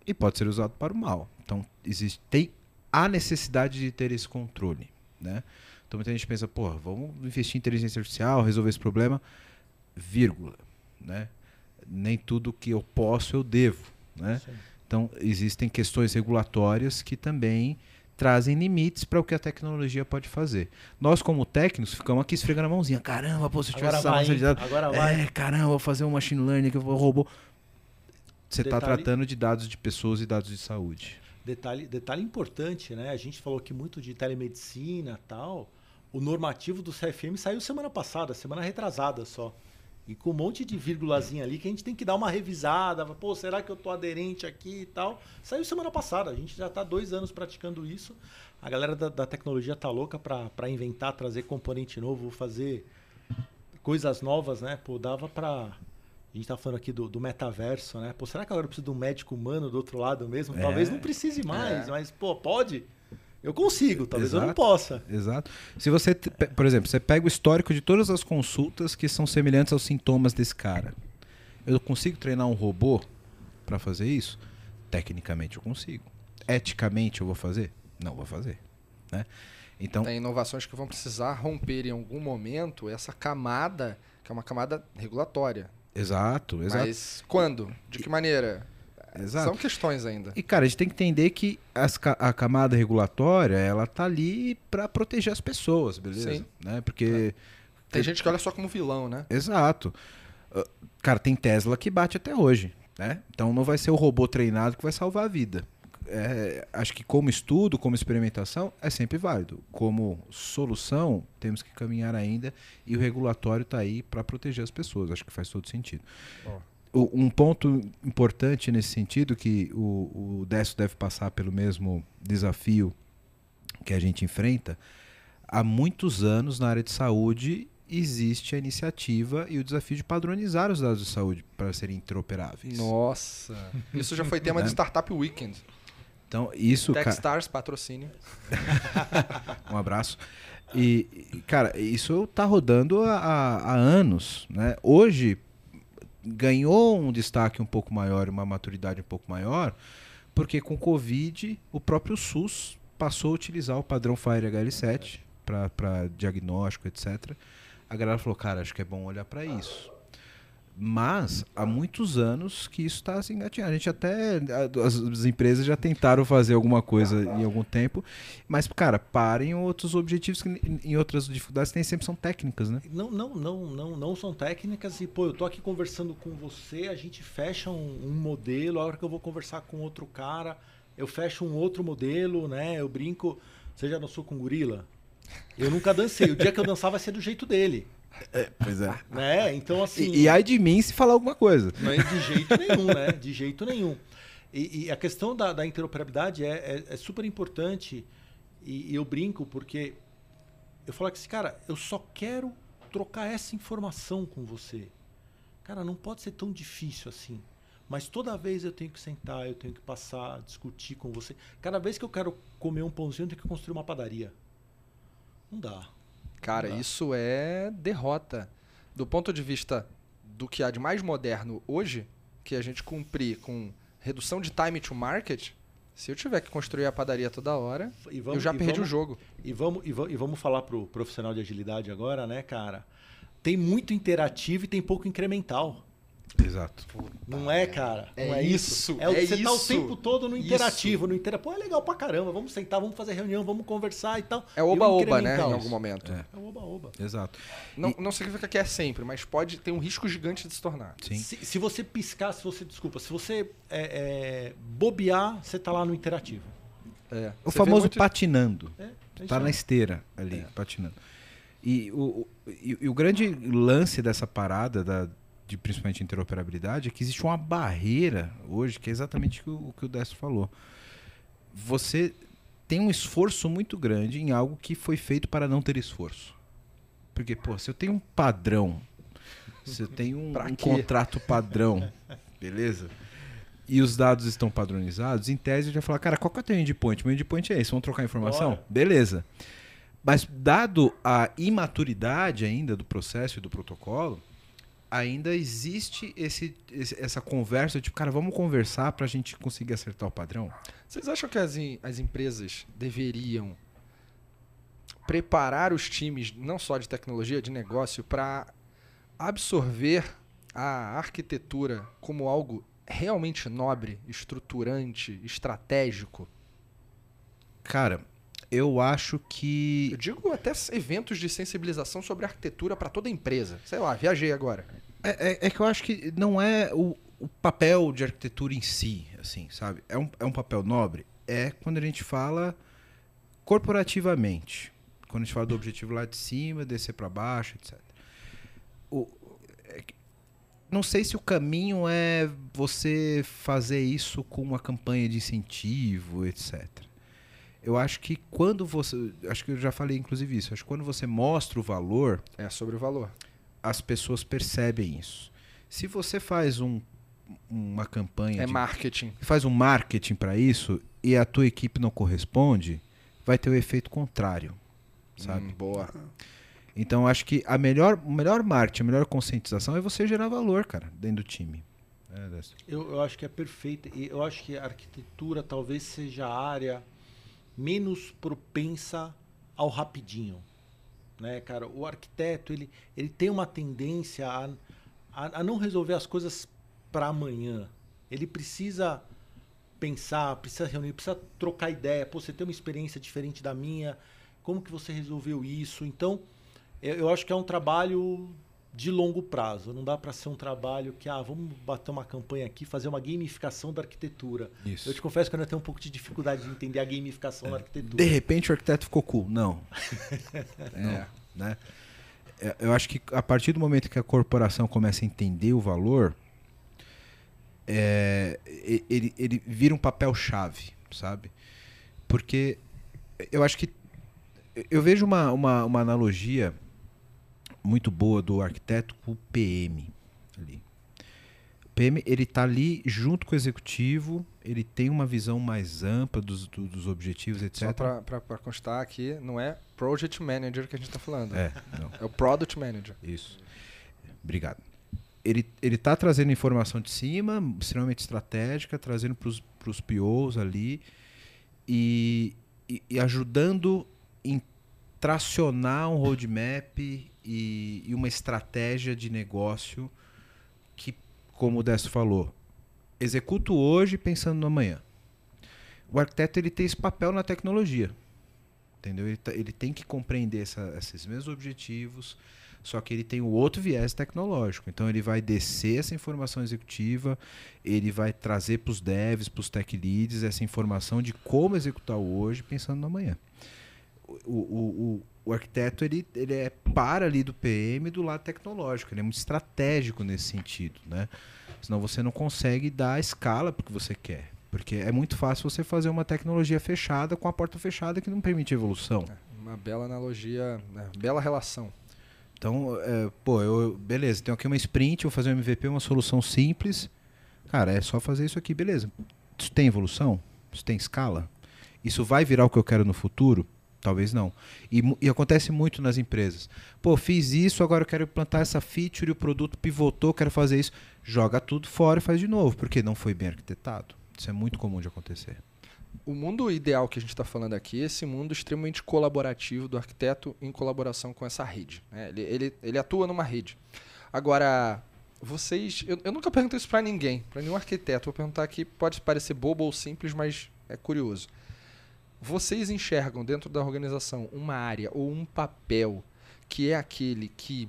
e pode ser usado para o mal. Então, existe, tem a necessidade de ter esse controle. Né? Então, muita gente pensa, pô, vamos investir em inteligência artificial, resolver esse problema, vírgula. Né? Nem tudo que eu posso eu devo. Né? Então, existem questões regulatórias que também trazem limites para o que a tecnologia pode fazer. Nós, como técnicos, ficamos aqui esfregando a mãozinha. Caramba, pô, se eu tivesse Agora essa vai, de dados. Agora vai. É, caramba, vou fazer um machine learning que eu vou robô. Você está tratando de dados de pessoas e dados de saúde. Detalhe, detalhe importante, né? A gente falou aqui muito de telemedicina e tal. O normativo do CFM saiu semana passada, semana retrasada só. E com um monte de vírgulazinha ali que a gente tem que dar uma revisada. Pô, será que eu tô aderente aqui e tal? Saiu semana passada. A gente já está dois anos praticando isso. A galera da, da tecnologia tá louca para inventar, trazer componente novo, fazer coisas novas, né? Pô, dava para a gente tá falando aqui do, do metaverso, né? Pô, será que agora eu preciso de um médico humano do outro lado mesmo? É. Talvez não precise mais, É. mas, pô, pode? Eu consigo, talvez eu não Exato. possa. Exato. Se você, por exemplo, você pega o histórico de todas as consultas que são semelhantes aos sintomas desse cara. Eu consigo treinar um robô para fazer isso? Tecnicamente eu consigo. Eticamente eu vou fazer? Não vou fazer. Né? Então, Tem inovações que vão precisar romper em algum momento essa camada, que é uma camada regulatória. exato, exato. Mas quando? De que maneira? Exato. São questões ainda. E cara, a gente tem que entender que as a camada regulatória, ela tá ali para proteger as pessoas, beleza? Sim. Né? Porque Tem gente que olha só como vilão, né? Exato. Uh, Cara, tem Tesla que bate até hoje, né? Então não vai ser o robô treinado que vai salvar a vida. É, acho que como estudo, como experimentação, é sempre válido. Como solução, temos que caminhar ainda e o regulatório está aí para proteger as pessoas. Acho que faz todo sentido. O- um ponto importante nesse sentido, que o, o Décio deve passar pelo mesmo desafio que a gente enfrenta, há muitos anos na área de saúde existe a iniciativa e o desafio de padronizar os dados de saúde para serem interoperáveis. Nossa. (laughs) Isso já foi tema de Startup Weekend. Então, isso, Techstars, patrocínio. (laughs) um abraço. E, cara, isso tá rodando há, há- há anos, né? Hoje ganhou um destaque um pouco maior, uma maturidade um pouco maior, porque com o Covid o próprio SUS passou a utilizar o padrão FHIR HL7 para diagnóstico, etc. A galera falou, cara, acho que é bom olhar para isso. Mas há muitos anos que isso está se engatinhando. A gente até. As, as empresas já tentaram fazer alguma coisa em algum tempo. Mas, cara, parem outros objetivos que em- outras dificuldades nem sempre são técnicas, né? Não, não, não, não, não são técnicas e, pô, eu tô aqui conversando com você, a gente fecha um, um modelo, a hora que eu vou conversar com outro cara, eu fecho um outro modelo, né? Eu brinco, você já dançou com gorila? Eu nunca dancei, o dia que eu dançar vai ser do jeito dele, Pois é. (laughs) né? Então, assim... E, e ai de mim se falar alguma coisa. Não é de jeito (laughs) nenhum, né? De jeito nenhum. E, e a questão da, da interoperabilidade é, é- é super importante. E, e eu brinco porque eu falo que, cara, eu só quero trocar essa informação com você. Cara, não pode ser tão difícil assim. Mas toda vez eu tenho que sentar, eu tenho que passar, discutir com você. Cada vez que eu quero comer um pãozinho, eu tenho que construir uma padaria. Não dá. Cara, Não isso é derrota. Do ponto de vista do que há de mais moderno hoje, que a gente cumprir com redução de time to market, se eu tiver que construir a padaria toda hora, E eu já perdi o vamos- jogo. E vamos, e, va- e vamos falar pro profissional de agilidade agora, né, cara? Tem muito interativo e tem pouco incremental. Exato. Não é, cara? É Não é isso, isso. É, o- é você tá o isso, tempo todo no isso. interativo, no intera... Pô, é legal pra caramba. Vamos sentar, vamos fazer reunião, vamos conversar e tal. É E oba-oba, né? Em incremental? algum momento. É. É oba-oba. Exato. Não, não significa que é sempre, mas pode ter um risco gigante de se tornar. Sim. Se, se você piscar, se você, desculpa, se você é, é, bobear, você tá lá no interativo. É. O Você famoso muito- patinando. É, é isso Tá na esteira ali, patinando. E o, o- e, e o grande lance dessa parada, da, de principalmente interoperabilidade, é que existe uma barreira hoje, que é exatamente o, o que o Décio falou. Você tem um esforço muito grande em algo que foi feito para não ter esforço. Porque, pô, se eu tenho um padrão, se eu tenho um, (laughs) um contrato padrão, beleza? E os dados estão padronizados, em tese eu já falar, cara, qual que é o teu endpoint? Meu endpoint é esse, vamos trocar informação? Bora. Beleza. Mas dado a imaturidade ainda do processo e do protocolo, ainda existe esse, esse- essa conversa, tipo, cara, vamos conversar para a gente conseguir acertar o padrão? Vocês acham que as, as empresas deveriam preparar os times, não só de tecnologia, de negócio, para absorver a arquitetura como algo realmente nobre, estruturante, estratégico? Cara, eu acho que Eu digo até eventos de sensibilização sobre arquitetura para toda a empresa. Sei lá, viajei agora. É, é- é que eu acho que não é o, o papel de arquitetura em si, assim, sabe? É um, é um papel nobre. É quando a gente fala corporativamente. Quando a gente fala do objetivo lá de cima, descer para baixo, etc. O- é não sei se o caminho é você fazer isso com uma campanha de incentivo, etc. Eu acho que quando você. Acho que eu já falei inclusive isso. Acho que quando você mostra o valor, É sobre o valor. As pessoas percebem isso. Se você faz um- uma campanha, É de- marketing. faz um marketing para isso e a tua equipe não corresponde, vai ter o efeito contrário, sabe? Hum, boa. Então acho que a melhor, o melhor marketing, a melhor conscientização é você gerar valor, cara, dentro do time. É. Eu, eu acho que é perfeita. E eu acho que a arquitetura talvez seja a área menos propensa ao rapidinho. Né, cara? O arquiteto ele, ele tem uma tendência a, a, a não resolver as coisas para amanhã. Ele precisa pensar, precisa reunir, precisa trocar ideia. Pô, você tem uma experiência diferente da minha. Como que você resolveu isso? Então, eu, eu acho que é um trabalho de longo prazo. Não dá para ser um trabalho que, ah, vamos bater uma campanha aqui, fazer uma gamificação da arquitetura. Isso. Eu te confesso que eu ainda tenho um pouco de dificuldade de entender a gamificação da arquitetura. De repente o arquiteto ficou cool. Não. (laughs) Não, É. né? É, Eu acho que a partir do momento que a corporação começa a entender o valor, é, ele, ele vira um papel-chave, sabe? Porque eu acho que. Eu vejo uma, uma, uma analogia muito boa do arquiteto com o PM ali. O PM ele está ali junto com o executivo, ele tem uma visão mais ampla dos, do- dos objetivos, etc. Só para constar aqui, não é Project Manager que a gente está falando. É, não. É o Product Manager. Isso. Obrigado. Ele, ele tá trazendo informação de cima, extremamente estratégica, trazendo para os POs ali e, e, e ajudando em tracionar um roadmap e, e uma estratégia de negócio que, como o Décio falou, executo hoje pensando no amanhã. O arquiteto ele tem esse papel na tecnologia. Entendeu? Ele, ele tem que compreender essa- esses mesmos objetivos, só que ele tem o outro viés tecnológico. Então ele vai descer essa informação executiva, ele vai trazer para os devs, para os tech leads, essa informação de como executar hoje pensando no amanhã. O, o, o arquiteto ele, ele é para ali do PM do lado tecnológico, ele é muito estratégico nesse sentido. Né? Senão você não consegue dar a escala porque você quer. Porque é muito fácil você fazer uma tecnologia fechada com a porta fechada que não permite evolução. Uma bela analogia, né? bela relação. Então, é, pô, eu, beleza, tenho aqui uma sprint, vou fazer um MVP, uma solução simples. Cara, é só fazer isso aqui, beleza. Isso tem evolução? Isso tem escala? Isso vai virar o que eu quero no futuro? Talvez não. E, e acontece muito nas empresas. Pô, fiz isso, agora eu quero implantar essa feature, o produto pivotou, quero fazer isso. Joga tudo fora e faz de novo, porque não foi bem arquitetado. Isso é muito comum de acontecer. O mundo ideal que a gente está falando aqui é esse mundo extremamente colaborativo do arquiteto em colaboração com essa rede. né? Ele, ele, ele atua numa rede. Agora, vocês. Eu, eu nunca pergunto isso para ninguém, para nenhum arquiteto. Vou perguntar aqui, pode parecer bobo ou simples, mas é curioso. Vocês enxergam dentro da organização uma área ou um papel que é aquele que,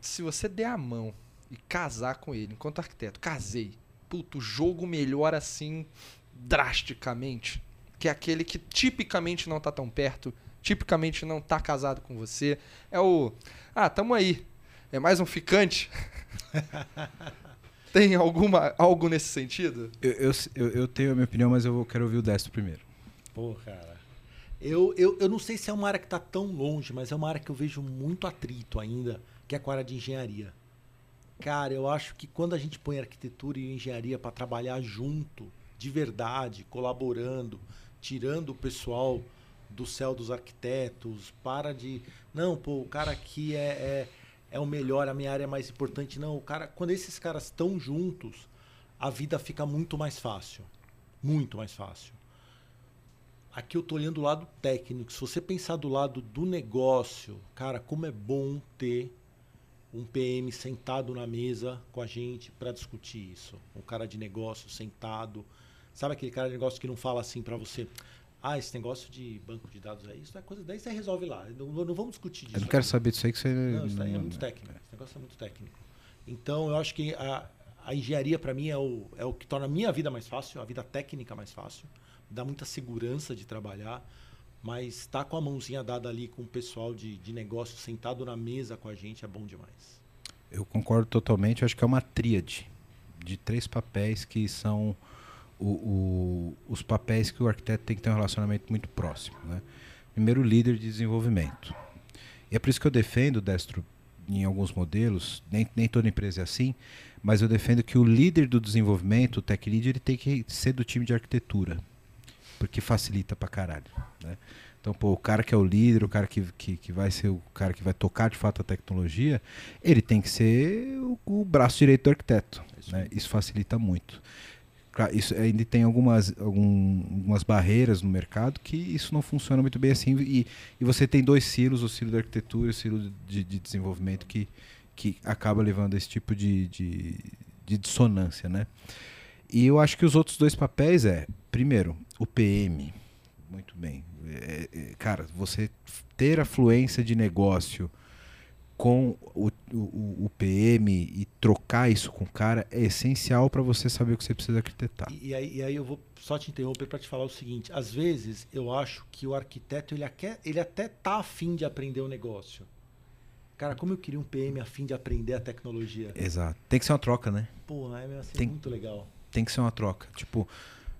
se você der a mão e casar com ele enquanto arquiteto, casei, puto, o jogo melhora assim drasticamente, que é aquele que tipicamente não tá tão perto, tipicamente não tá casado com você, é o ah, tamo aí. É mais um ficante? (laughs) Tem alguma algo nesse sentido? Eu, eu, eu- tenho a minha opinião, mas eu quero ouvir o Destro primeiro. Pô, cara. Eu, eu, eu não sei se é uma área que está tão longe, mas é uma área que eu vejo muito atrito ainda, que é com a área de engenharia. Cara, eu acho que quando a gente põe arquitetura e engenharia para trabalhar junto, de verdade, colaborando, tirando o pessoal do céu dos arquitetos, para de. Não, pô, o cara aqui é, é, é o melhor, a minha área é mais importante. Não, o cara. Quando esses caras estão juntos, a vida fica muito mais fácil. Muito mais fácil. Aqui eu tô olhando o lado técnico. Se você pensar do lado do negócio, cara, como é bom ter um PM sentado na mesa com a gente para discutir isso. Um cara de negócio sentado. Sabe aquele cara de negócio que não fala assim para você? Ah, esse negócio de banco de dados aí, isso é coisa. Daí você resolve lá. Não, não vamos discutir disso. Eu não quero aqui. saber disso aí que você. Não, isso daí é muito técnico. Esse negócio é muito técnico. Então, eu acho que a, a engenharia, para mim, é o, é o que torna a minha vida mais fácil, a vida técnica mais fácil. Dá muita segurança de trabalhar. Mas estar tá com a mãozinha dada ali com o pessoal de, de negócio sentado na mesa com a gente é bom demais. Eu concordo totalmente. Eu acho que é uma tríade de três papéis que são o, o, os papéis que o arquiteto tem que ter um relacionamento muito próximo. Né? Primeiro, líder de desenvolvimento. E é por isso que eu defendo, Destro, em alguns modelos, nem, nem toda empresa é assim, mas eu defendo que o líder do desenvolvimento, o tech lead, ele tem que ser do time de arquitetura porque facilita pra caralho. Né? Então, pô, o cara que é o líder, o cara que, que, que vai ser o cara que vai tocar de fato a tecnologia, ele tem que ser o, o braço direito do arquiteto. Isso, né? Isso facilita muito. Isso ainda tem algumas, algum, algumas barreiras no mercado que isso não funciona muito bem assim. E, e você tem dois silos, o silo da arquitetura e o silo de, de desenvolvimento, que, que acaba levando a esse tipo de, de, de dissonância. Né? E eu acho que os outros dois papéis é, primeiro, o PM. Muito bem. É, é, cara, você ter a fluência de negócio com o, o, o, PM e trocar isso com o cara é essencial para você saber o que você precisa arquitetar. E, e, aí, e aí, eu vou só te interromper para te falar o seguinte: às vezes eu acho que o arquiteto ele, quer, ele até tá afim de aprender o negócio. Cara, como eu queria um PM afim de aprender a tecnologia. Exato. Tem que ser uma troca, né? Pô, é assim, tem, muito legal. Tem que ser uma troca. Tipo,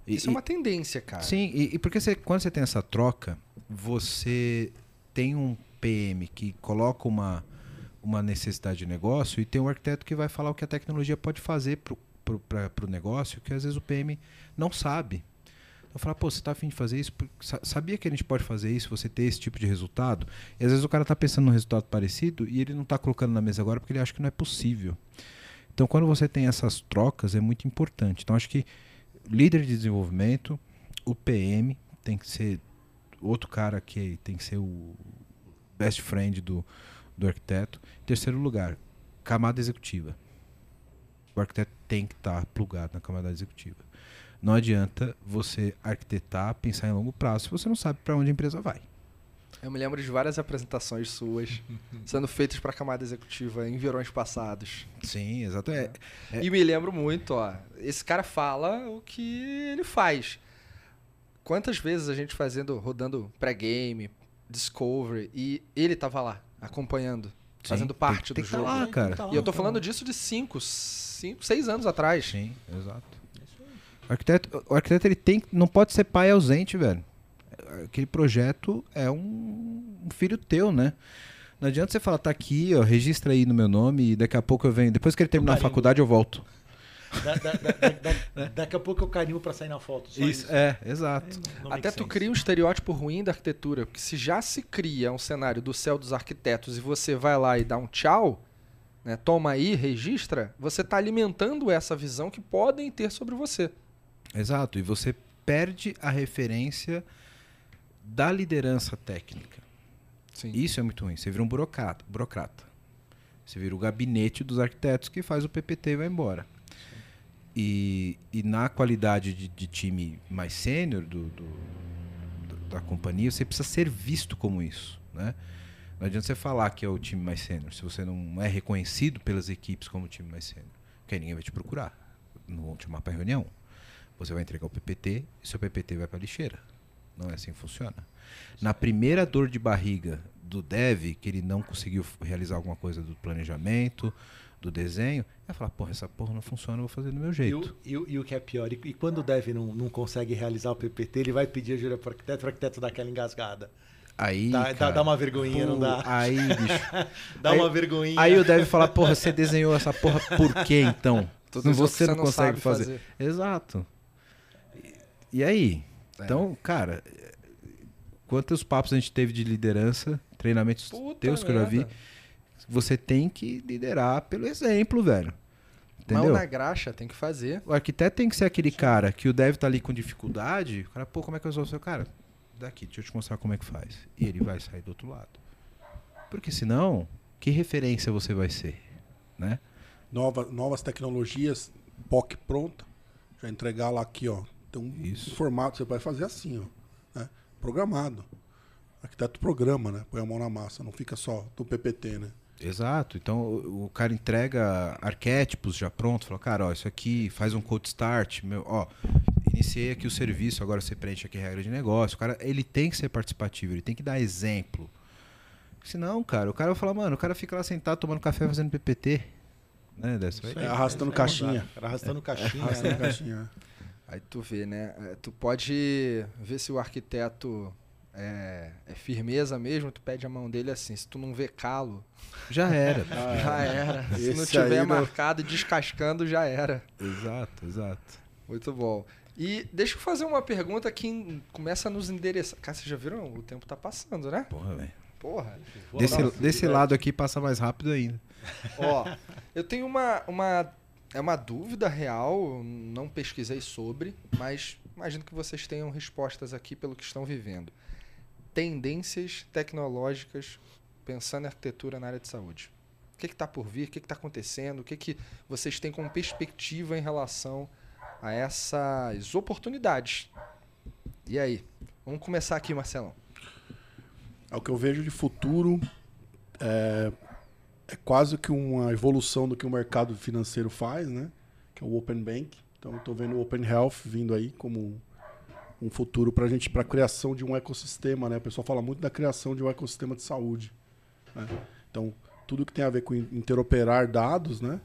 isso e, é uma tendência, cara. Sim, e, e porque você, quando você tem essa troca, você tem um PM que coloca uma, uma necessidade de negócio e tem um arquiteto que vai falar o que a tecnologia pode fazer para o negócio, que às vezes o PM não sabe. Eu falo, pô, você está afim de fazer isso? Sabia que a gente pode fazer isso, você ter esse tipo de resultado? E às vezes o cara está pensando num resultado parecido e ele não está colocando na mesa agora porque ele acha que não é possível. Então, quando você tem essas trocas, é muito importante. Então, acho que líder de desenvolvimento, o PM tem que ser outro cara que tem que ser o best friend do, do arquiteto. Terceiro lugar, camada executiva. O arquiteto tem que estar tá plugado na camada executiva. Não adianta você arquitetar, pensar em longo prazo se você não sabe para onde a empresa vai. Eu me lembro de várias apresentações suas (laughs) sendo feitas para a camada executiva em verões passados. Sim, exato. É, é. E me lembro muito, ó. Esse cara fala o que ele faz. Quantas vezes a gente fazendo, rodando pré-game, discovery, e ele tava lá, acompanhando, Sim, fazendo parte tem, do tem jogo. Tá lá, cara. Tá lá, e eu tô tá falando lá. disso de 5, 5, 6 anos atrás. Sim, exato. O arquiteto, o arquiteto ele tem, não pode ser pai ausente, velho aquele projeto é um, um filho teu, né? Não adianta você falar, tá aqui, ó, registra aí no meu nome e daqui a pouco eu venho. Depois que ele terminar a faculdade, eu volto. Da, da, da, daqui a pouco eu carinho para sair na foto. Isso, isso, é, exato. Até tu cria um estereótipo ruim da arquitetura, porque se já se cria um cenário do céu dos arquitetos e você vai lá e dá um tchau, né, toma aí, registra, você está alimentando essa visão que podem ter sobre você. Exato, e você perde a referência da liderança técnica. Sim. Isso é muito ruim. Você vira um burocrata, burocrata. Você vira o gabinete dos arquitetos que faz o PPT e vai embora. E, e na qualidade de, de time mais sênior do, do, da companhia, você precisa ser visto como isso. Né? Não adianta você falar que é o time mais sênior se você não é reconhecido pelas equipes como o time mais sênior. Porque ninguém vai te procurar. Não vão te chamar para reunião. Você vai entregar o PPT e seu PPT vai para a lixeira. Não é assim que funciona. Na primeira dor de barriga do dev, que ele não conseguiu realizar alguma coisa do planejamento, do desenho, vai falar, porra, essa porra não funciona, eu vou fazer do meu E jeito. o, e o- e o que é pior, e, e quando o dev não, não consegue realizar o PPT, ele vai pedir ajuda para o arquiteto, o arquiteto dá aquela engasgada. Aí, Dá, cara, dá uma vergonhinha, não pô, dá? Aí, bicho. (laughs) Dá aí- uma vergonhinha. Aí o deve falar, porra, você desenhou essa porra por quê então? Isso você não você não consegue fazer. fazer. Exato. E, e aí? É. Então, cara, quantos papos a gente teve de liderança, treinamentos Puta teus que eu já vi, você tem que liderar pelo exemplo, velho. Mão Entendeu? na graxa, tem que fazer. O arquiteto tem que ser aquele cara que o dev tá ali com dificuldade, o cara, pô, como é que eu resolvo o seu cara? Daqui, deixa eu te mostrar como é que faz. E ele vai sair do outro lado. Porque senão, que referência você vai ser, né? Nova, novas tecnologias, POC pronta. Já entregar lá aqui, ó. Um Isso. formato, você vai fazer assim, ó. né? Programado. Arquiteto programa, né? Põe a mão na massa, não fica só do PPT, né? Exato. Então o, o cara entrega arquétipos já pronto, fala, cara, ó, isso aqui faz um code start, meu, ó, iniciei aqui o serviço, agora você preenche aqui a regra de negócio. O cara, ele tem que ser participativo, ele tem que dar exemplo. Senão, cara, o cara vai falar, mano, o cara fica lá sentado tomando café fazendo PPT. Né, dessa aí, arrastando não caixinha. Arrastando caixinha. Arrastando né? caixinha. Aí tu vê, né? É, Tu pode ver se o arquiteto é, é firmeza mesmo, tu pede a mão dele assim. Se tu não vê calo, Já era. (laughs) já era. Se não tiver não- marcado e descascando, já era. exato, exato. Muito bom. E deixa eu fazer uma pergunta que começa a nos endereçar. Cara, vocês já viram? O tempo tá passando, né? Porra, velho. Porra. Desse, desse lado aqui passa mais rápido ainda. Ó, eu tenho uma, uma. É uma dúvida real, não pesquisei sobre, mas imagino que vocês tenham respostas aqui pelo que estão vivendo. Tendências tecnológicas pensando em arquitetura na área de saúde. O que está por vir? O que está acontecendo? O que, que vocês têm como perspectiva em relação a essas oportunidades? E aí? Vamos começar aqui, Marcelão. O que eu vejo de futuro é, é quase que uma evolução do que o mercado financeiro faz, né? Que é o Open Bank. Então estou vendo o Open Health vindo aí como um futuro para a gente, para a criação de um ecossistema, né? O pessoal fala muito da criação de um ecossistema de saúde. né? Então tudo que tem a ver com interoperar dados, né?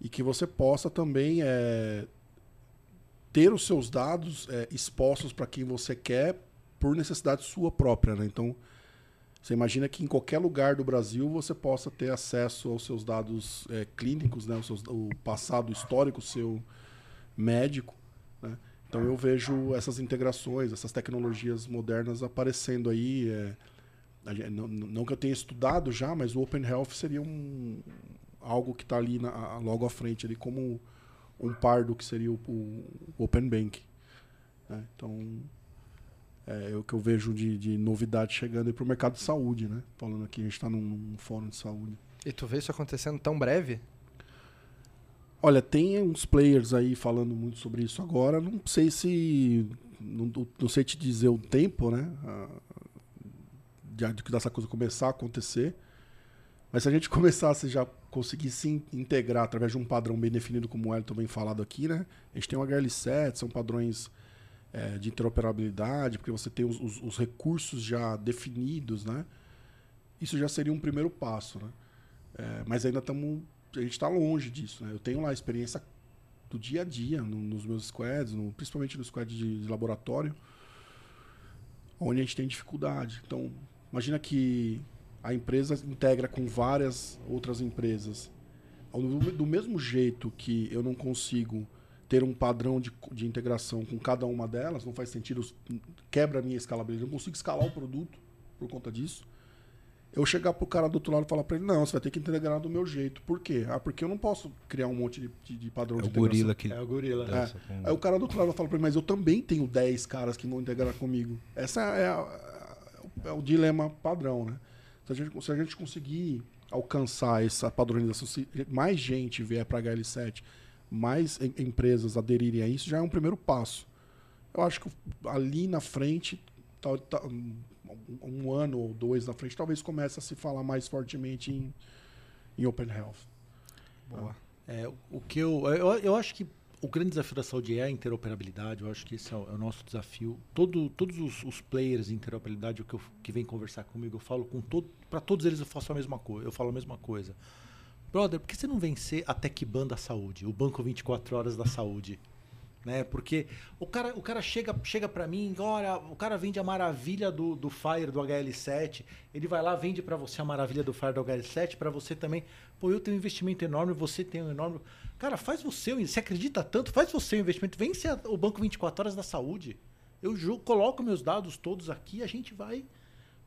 E que você possa também é, ter os seus dados é, expostos para quem você quer por necessidade sua própria, né? Então você imagina que em qualquer lugar do Brasil você possa ter acesso aos seus dados eh, clínicos, né? Seus- o passado histórico seu médico. né? Então eu vejo essas integrações, essas tecnologias modernas aparecendo aí. gen- não, não que eu tenha estudado já, mas o Open Health seria um, algo que está ali na- logo à frente, ali como um par do que seria o, o Open Bank. né? Então é o que eu vejo de, de novidade chegando para o mercado de saúde, né? Falando aqui, a gente está num, num fórum de saúde. E tu vê isso acontecendo tão breve? Olha, tem uns players aí falando muito sobre isso agora. Não sei se. Não, não sei te dizer o tempo, né? De, de dessa coisa começar a acontecer. Mas se a gente (laughs) começasse já conseguir se in- integrar através de um padrão bem definido, como o Elton bem falado aqui, né? A gente tem o HL7, são padrões eh, de interoperabilidade, porque você tem os, os- os recursos já definidos, né? Isso já seria um primeiro passo, né? Eh, mas ainda estamos a gente está longe disso. Né? Eu tenho lá experiência do dia a dia no- nos meus squads, no- principalmente no squad de, de laboratório, onde a gente tem dificuldade. Então, imagina que a empresa integra com várias outras empresas. Do, do mesmo jeito que eu não consigo ter um padrão de, de integração com cada uma delas, não faz sentido, quebra a minha escalabilidade. Eu não consigo escalar o produto por conta disso eu chegar pro cara do outro lado e falar pra ele, não, você vai ter que integrar do meu jeito. Por quê? Ah, porque eu não posso criar um monte de, de, de padrão É de o integração. gorila que É o gorila. com- Aí o cara do outro lado falar pra mim, mas eu também tenho 10 caras que vão integrar comigo. Essa é, a- é o dilema padrão, né? Se a gente, se a gente conseguir alcançar essa padronização, se mais gente vier para HL7, mais em- empresas aderirem a isso, já é um primeiro passo. Eu acho que ali na frente, tal- tal- um, ano ou dois na frente, talvez comece a se falar mais fortemente em, em Open Health. Boa. É, o que eu, eu, eu acho que o grande desafio da saúde é a interoperabilidade. Eu acho que esse é o, é o nosso desafio. Todo, todos os, os players de interoperabilidade que, eu, que vem conversar comigo, eu falo com todo, para todos eles eu faço a mesma coisa. Eu falo a mesma coisa. Brother, por que você não vencer a TecBan da saúde, o banco 24 horas da saúde? Né? Porque o cara, o cara chega, chega para mim, olha, o cara vende a maravilha do, do Fire do HL7, ele vai lá, vende para você a maravilha do Fire do HL7, para você também. Pô, eu tenho um investimento enorme, você tem um enorme. Cara, faz você, você acredita tanto, faz você o investimento, vence o banco 24 horas da saúde. Eu ju- coloco meus dados todos aqui, a gente vai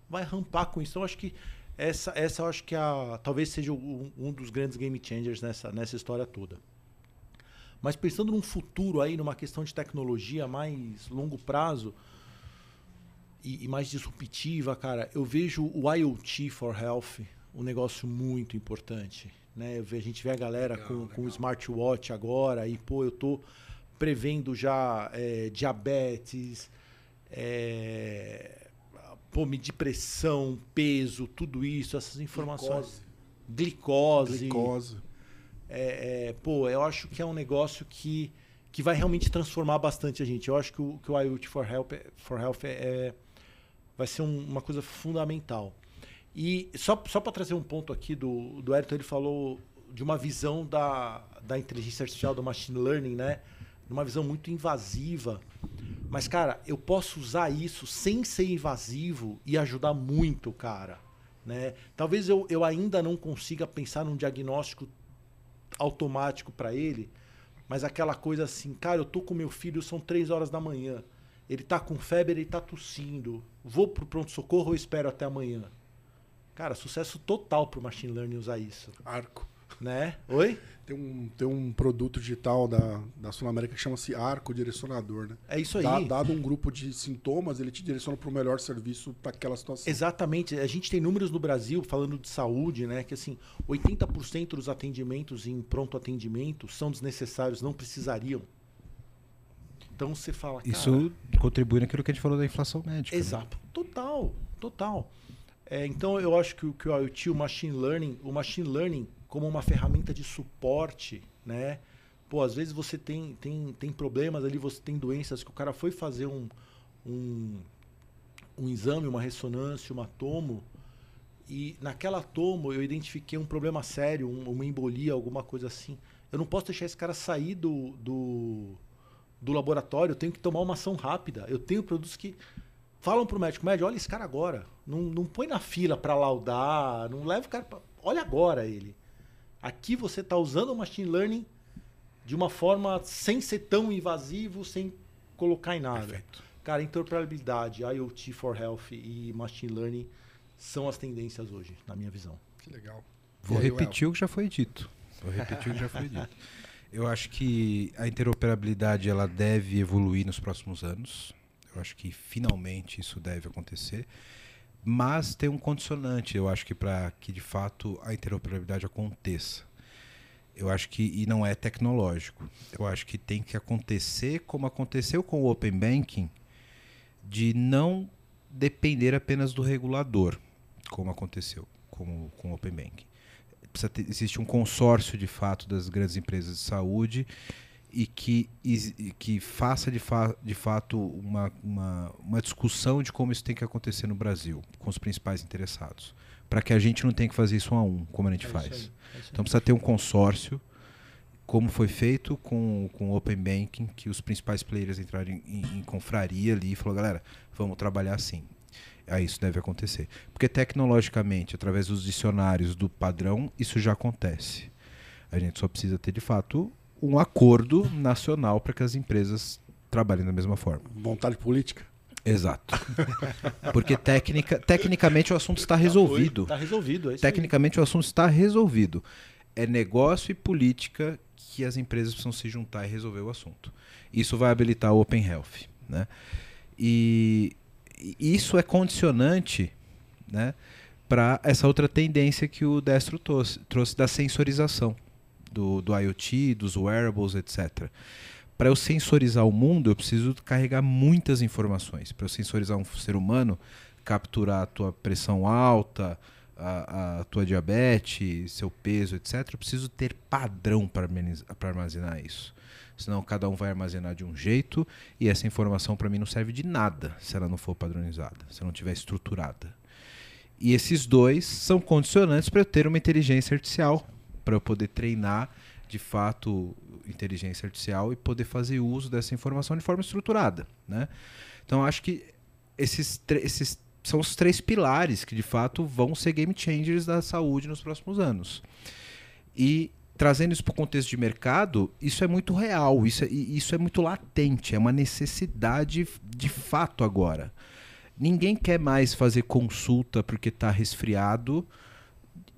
vai rampar com isso. Então, acho que essa, essa eu acho que é a, talvez seja um, um dos grandes game changers nessa, nessa história toda. Mas pensando num futuro aí, numa questão de tecnologia mais longo prazo e, e mais disruptiva, cara, eu vejo o IoT for Health um negócio muito importante. Né? A gente vê a galera com, com o smartwatch agora e, pô, eu tô prevendo já é, diabetes, é, pô, medir pressão, peso, tudo isso, essas informações. Glicose. Glicose. É, é, pô, eu acho que é um negócio que, que vai realmente transformar bastante a gente. Eu acho que o, que o IoT for Health, é- for Health é, é- vai ser um- uma coisa fundamental. E só, só para trazer um ponto aqui do, do Ayrton, ele falou de uma visão da, da inteligência artificial, do machine learning, né? Uma visão muito invasiva. Mas, cara, eu posso usar isso sem ser invasivo e ajudar muito, cara. Né? Talvez eu, eu ainda não consiga pensar num diagnóstico automático para ele, mas aquela coisa assim, cara, eu tô com meu filho, são três horas da manhã. Ele tá com febre, ele tá tossindo. Vou pro pronto-socorro ou espero até amanhã? Cara, sucesso total pro machine learning usar isso, Arco. Né? Oi? Tem um, tem um produto digital da, da Sul América que chama-se Arco Direcionador, né? É isso aí. Dá- dado um grupo de sintomas, ele te direciona para o melhor serviço para aquela situação. Exatamente. A gente tem números no Brasil falando de saúde, né? Que assim, 80% dos atendimentos em pronto atendimento são desnecessários, não precisariam. Então você fala. cara, Isso contribui naquilo que a gente falou da inflação médica. né? Exato. Total, total. É, então eu acho que, o- que o IoT, o machine learning, o machine learning como uma ferramenta de suporte, né? Pô, às vezes você tem, tem, tem problemas ali, você tem doenças que o cara foi fazer um, um, um exame, uma ressonância, uma tomo, e naquela tomo eu identifiquei um problema sério, um- uma embolia, alguma coisa assim. Eu não posso deixar esse cara sair do, do, do laboratório, eu tenho que tomar uma ação rápida. Eu tenho produtos que falam pro médico, médico, olha esse cara agora. Não, não põe na fila para laudar, não leva o cara pra... Olha agora ele. Aqui você está usando o machine learning de uma forma sem ser tão invasivo, sem colocar em nada. Cara, interoperabilidade, IoT for Health e machine learning são as tendências hoje, na minha visão. Que legal. Vou aí, repetir o que já foi dito. Vou repetir o que já foi dito. (laughs) Eu acho que a interoperabilidade ela deve evoluir nos próximos anos. Eu acho que finalmente isso deve acontecer. Mas tem um condicionante, eu acho que para que de fato a interoperabilidade aconteça. Eu acho que e não é tecnológico. Eu acho que tem que acontecer como aconteceu com o Open Banking, de não depender apenas do regulador, como aconteceu com, com o Open Banking. Ter, existe um consórcio de fato das grandes empresas de saúde e que, e que faça de, fa de fato uma, uma, uma discussão de como isso tem que acontecer no Brasil, com os principais interessados. Para que a gente não tenha que fazer isso um a um, como a gente É faz. aí, é. Então precisa ter um consórcio, como foi feito com, com o Open Banking, que os principais players entraram em, em, em confraria ali e falou, galera, vamos trabalhar assim. Aí isso deve acontecer. Porque tecnologicamente, através dos dicionários do padrão, isso já acontece. A gente só precisa ter, de fato, um acordo nacional para que as empresas trabalhem da mesma forma. Vontade política? Exato. (laughs) Porque tecnica, tecnicamente o assunto está resolvido. Tá resolvido, é isso aí. Tecnicamente o assunto está resolvido. É negócio e política que as empresas precisam se juntar e resolver o assunto. Isso vai habilitar o Open Health. Né? E e isso é condicionante né, para essa outra tendência que o Destro trouxe, trouxe da sensorização do, do IoT, dos wearables, etc. Para eu sensorizar o mundo, eu preciso carregar muitas informações. Para eu sensorizar um ser humano, capturar a tua pressão alta, a, a tua diabetes, seu peso, etc. Eu preciso ter padrão para armazenar isso. Senão cada um vai armazenar de um jeito e essa informação para mim não serve de nada se ela não for padronizada, se não estiver estruturada. E esses dois são condicionantes para eu ter uma inteligência artificial para eu poder treinar de fato inteligência artificial e poder fazer uso dessa informação de forma estruturada, né? Então acho que esses, esses são os três pilares que de fato vão ser game changers da saúde nos próximos anos. E trazendo isso para o contexto de mercado, isso é muito real, isso é, isso é muito latente, é uma necessidade de fato agora. Ninguém quer mais fazer consulta porque está resfriado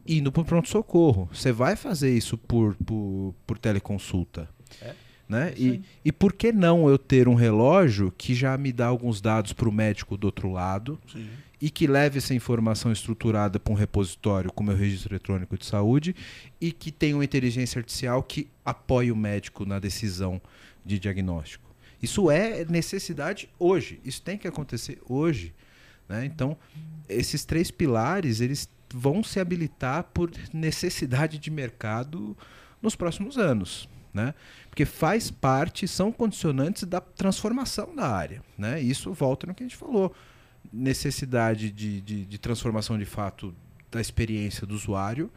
indo para o pronto-socorro. Você vai fazer isso por, por, por teleconsulta. É. Né? E, e por que não eu ter um relógio que já me dá alguns dados para o médico do outro lado Sim. e que leve essa informação estruturada para um repositório como é o registro eletrônico de saúde e que tenha uma inteligência artificial que apoie o médico na decisão de diagnóstico? Isso é necessidade hoje. Isso tem que acontecer hoje. Né? Então, esses três pilares eles vão se habilitar por necessidade de mercado nos próximos anos. Né? Porque faz parte, são condicionantes da transformação da área. Né? Isso volta no que a gente falou. Necessidade de, de, de transformação de fato da experiência do usuário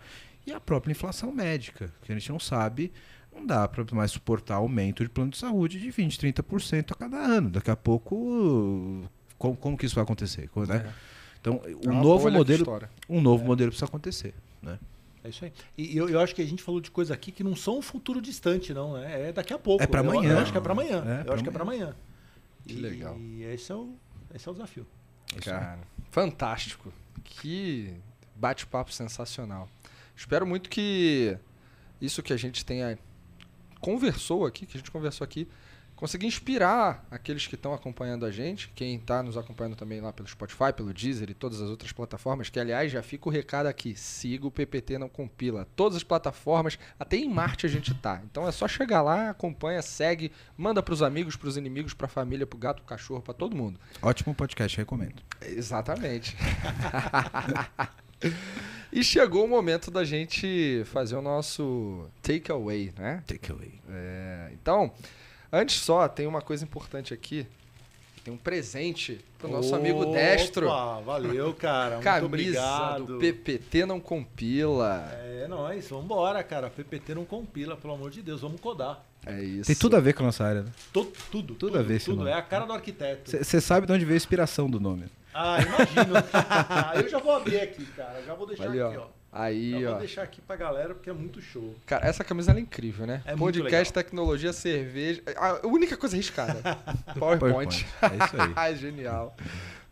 e a própria inflação médica, que a gente não sabe, não dá para mais suportar aumento de plano de saúde de 20%, 30% a cada ano. Daqui a pouco, como, como que isso vai acontecer? Né? É. Então, é um novo modelo, um novo é. modelo precisa acontecer. Né? É isso aí. E eu, eu acho que a gente falou de coisa aqui que não são um futuro distante, não. Né? É daqui a pouco. É para amanhã. Eu, eu, acho que é para amanhã. É eu acho que é para amanhã. Que e, legal. E esse é o, esse é o desafio. Cara, fantástico. Que bate-papo sensacional. Espero muito que isso que a gente tenha conversou aqui, que a gente conversou aqui, conseguir inspirar aqueles que estão acompanhando a gente, quem está nos acompanhando também lá pelo Spotify, pelo Deezer e todas as outras plataformas, que aliás já fica o recado aqui, siga o PPT não compila. Todas as plataformas, até em Marte a gente tá. Então é só chegar lá, acompanha, segue, manda para os amigos, para os inimigos, para a família, para o gato, pro cachorro, para todo mundo. Ótimo podcast, recomendo. Exatamente. (laughs) E chegou o momento da gente fazer o nosso takeaway, né? Takeaway. É, então, Antes só, tem uma coisa importante aqui. Tem um presente pro nosso Opa, amigo Destro. Valeu, cara. Muito Camisa obrigado. do PPT não compila. É nóis, vambora, cara. PPT não compila, pelo amor de Deus, vamos codar. É isso. Tem tudo a ver com a nossa área, né? Tudo, tudo. Tudo, a ver, Tudo, é a cara do arquiteto. Você sabe de onde veio a inspiração do nome. Ah, imagino. (laughs) Eu já vou abrir aqui, cara. Já vou deixar Valeu. aqui, ó. Aí, Eu ó. vou deixar aqui pra galera porque é muito show. Cara, essa camisa é incrível, né? É Podcast, tecnologia, cerveja. A única coisa arriscada. (laughs) PowerPoint. É isso aí. Ai, (laughs) Genial.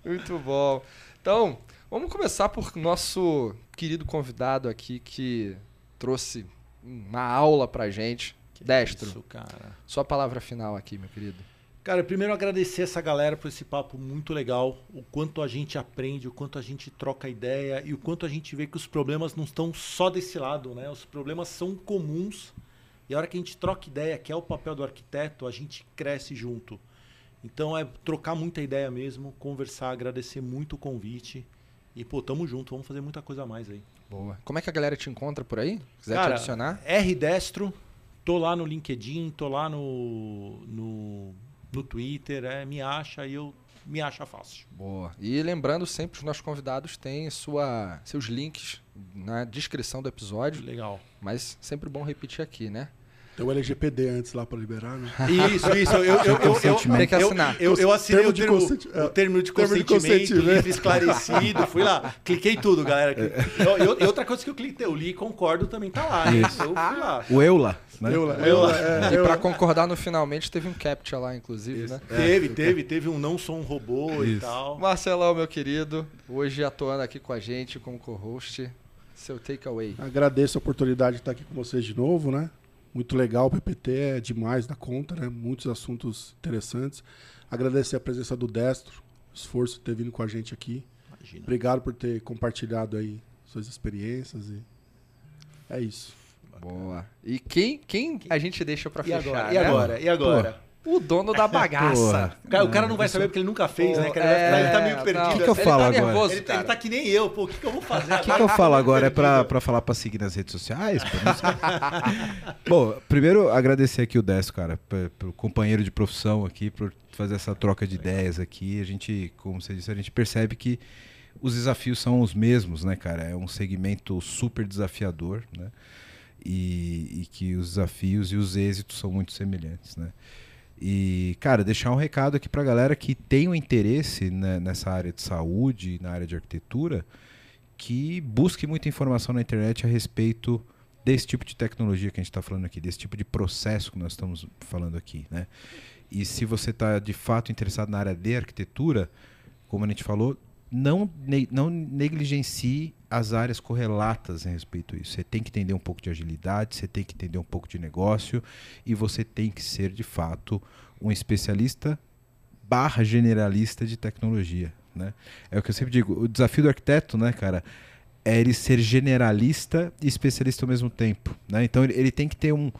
Muito bom. Então, vamos começar por nosso querido convidado aqui que trouxe uma aula pra gente. Que Destro. Isso, cara. Sua palavra final aqui, meu querido. Cara, primeiro agradecer essa galera por esse papo muito legal, o quanto a gente aprende, o quanto a gente troca ideia e o quanto a gente vê que os problemas não estão só desse lado, né? Os problemas são comuns e a hora que a gente troca ideia, que é o papel do arquiteto, a gente cresce junto. Então é trocar muita ideia mesmo, conversar, agradecer muito o convite e pô, tamo junto, vamos fazer muita coisa a mais aí. Boa. Como é que a galera te encontra por aí? Quiser Cara, te adicionar? R Destro, tô lá no LinkedIn, tô lá no, no no Twitter, é, me acha e eu me acha fácil. Boa. E lembrando sempre, os nossos convidados têm sua, seus links na descrição do episódio. Legal. Mas sempre bom repetir aqui, né? Tem o LGPD antes lá para liberar, né? (laughs) Isso, isso. Eu, eu, eu, eu, Tem que assinar. Eu, eu, assinei o termo, de o termo de consentimento, livre esclarecido. Fui lá, cliquei tudo, galera. E, outra coisa que eu cliquei, eu li e concordo também tá lá. Isso. Eu fui lá. O Eula. Né? Eula, Eula, é, e para concordar no finalmente teve um captcha lá, inclusive, Isso. né? Teve, teve, teve um não sou um robô Isso. e tal. Marcelão, meu querido, hoje atuando aqui com a gente como co-host. Seu takeaway. Agradeço a oportunidade de estar aqui com vocês de novo, né? Muito legal, o PPT é demais da conta, né? Muitos assuntos interessantes. Agradecer a presença do Destro, esforço de ter vindo com a gente aqui. Imagina. Obrigado por ter compartilhado aí suas experiências e é isso. Boa. E quem, quem a gente deixa para fechar? Agora? E agora? Né? E agora? Pô. O dono da (laughs) bagaça. o, cara, o cara não vai saber porque ele nunca fez, né? Ele, é, ele tá meio perdido. O que, que eu falo ele tá agora? Nervoso, ele, ele, tá que nem eu, pô. O que, que eu vou fazer O (laughs) que, que eu falo agora? É pra, pra falar pra seguir nas redes sociais? (laughs) Bom, primeiro agradecer aqui o Décio, cara, pelo companheiro de profissão aqui, por fazer essa troca de ideias aqui. A gente, como você disse, a gente percebe que os desafios são os mesmos, né, cara? É um segmento super desafiador, né? e, e que os desafios e os êxitos são muito semelhantes, né? E, cara, deixar um recado aqui para a galera que tem um interesse né, nessa área de saúde, na área de arquitetura, que busque muita informação na internet a respeito desse tipo de tecnologia que a gente está falando aqui, desse tipo de processo que nós estamos falando aqui, né? E se você está de fato interessado na área de arquitetura, como a gente falou, não, não negligencie as áreas correlatas em respeito a isso. Você tem que entender um pouco de agilidade, você tem que entender um pouco de negócio e você tem que ser, de fato, um especialista barra generalista de tecnologia. Né? É o que eu sempre digo, o desafio do arquiteto, né, cara, é ele ser generalista e especialista ao mesmo tempo. Né? Então ele, ele tem que ter um,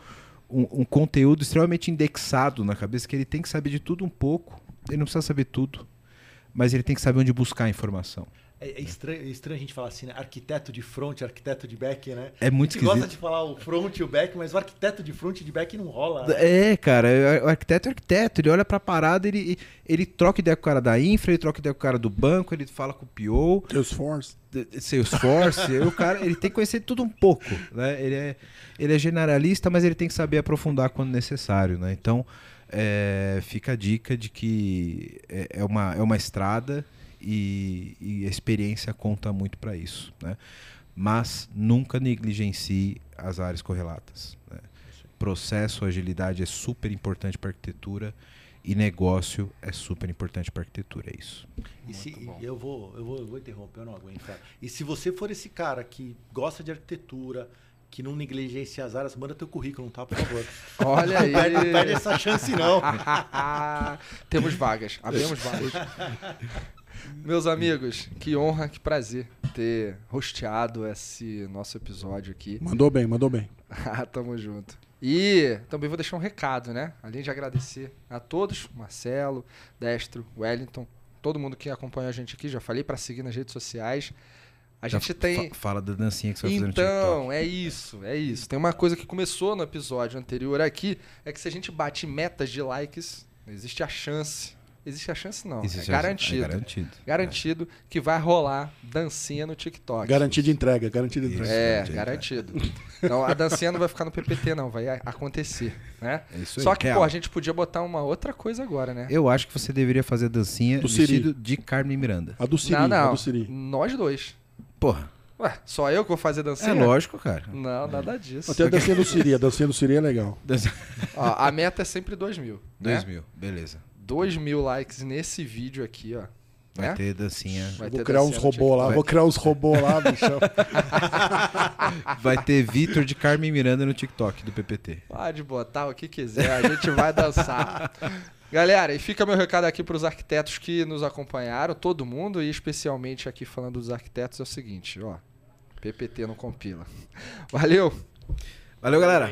um, um conteúdo extremamente indexado na cabeça, que ele tem que saber de tudo um pouco, ele não precisa saber tudo mas ele tem que saber onde buscar a informação. É, é, estranho, é estranho a gente falar assim, né? Arquiteto de front, arquiteto de back, né? É muito esquisito. gosta de falar o front e o back, mas o arquiteto de front e de back não rola. Né? É, cara, o arquiteto é arquiteto, ele olha pra parada, ele, ele troca ideia com o cara da infra, ele troca ideia com o cara do banco, ele fala com o PO. Salesforce. Salesforce, (laughs) o cara, ele tem que conhecer tudo um pouco, né? Ele é, ele é generalista, mas ele tem que saber aprofundar quando necessário, né? Então, é, fica a dica de que é, é, uma, é uma estrada e, e a experiência conta muito para isso. Né? Mas nunca negligencie as áreas correlatas. Né? Processo, agilidade é super importante para arquitetura e negócio é super importante para arquitetura, é isso. E se, eu, vou, eu, vou, eu vou interromper, eu não aguento. Cara. E se você for esse cara que gosta de arquitetura, que não negligencie as áreas, manda teu currículo, tá? Por favor. (laughs) Olha aí. Não perde, perde essa chance, não. (laughs) Temos vagas. Abrimos vagas. (laughs) Meus amigos, que honra, que prazer ter rosteado esse nosso episódio aqui. Mandou bem, mandou bem. Tamo junto. E também vou deixar um recado, né? Além de agradecer a todos, Marcelo, Destro, Wellington, todo mundo que acompanha a gente aqui, já falei para seguir nas redes sociais. A Já gente tem. Fala da dancinha que você vai então, fazer no Então, é isso, é isso. Tem uma coisa que começou no episódio anterior aqui, é que se a gente bate metas de likes, existe a chance. Existe a chance, não. Existe é garantido. É garantido. Garantido é. que vai rolar dancinha no TikTok. Garantido de entrega, garantido de entrega. É, garantido. Então a dancinha não vai ficar no PPT, não, vai acontecer. Né? É isso aí, Só que, real. pô, a gente podia botar uma outra coisa agora, né? Eu acho que você deveria fazer a dancinha do vestido Siri. de Carmen Miranda. A do Siri. Não, não. A do Siri. Nós dois. Porra. Ué, só eu que vou fazer dancinha? É lógico, cara. Não, nada disso. Até a dancinha do Siri. A dancinha do Siri é legal. (laughs) ó, a meta é sempre 2 mil. 2 né? mil, beleza. 2 mil likes nesse vídeo aqui, ó. Vai né? ter dancinha. Vai vou ter criar dancinha uns robôs lá. Vai... Vou criar uns robôs lá, bichão. (laughs) vai ter Vitor de Carmen Miranda no TikTok do PPT. Pode botar o que quiser, a gente vai dançar. (laughs) Galera, e fica meu recado aqui para os arquitetos que nos acompanharam, todo mundo, e especialmente aqui falando dos arquitetos, é o seguinte, ó. PPT não compila. Valeu! Valeu, galera!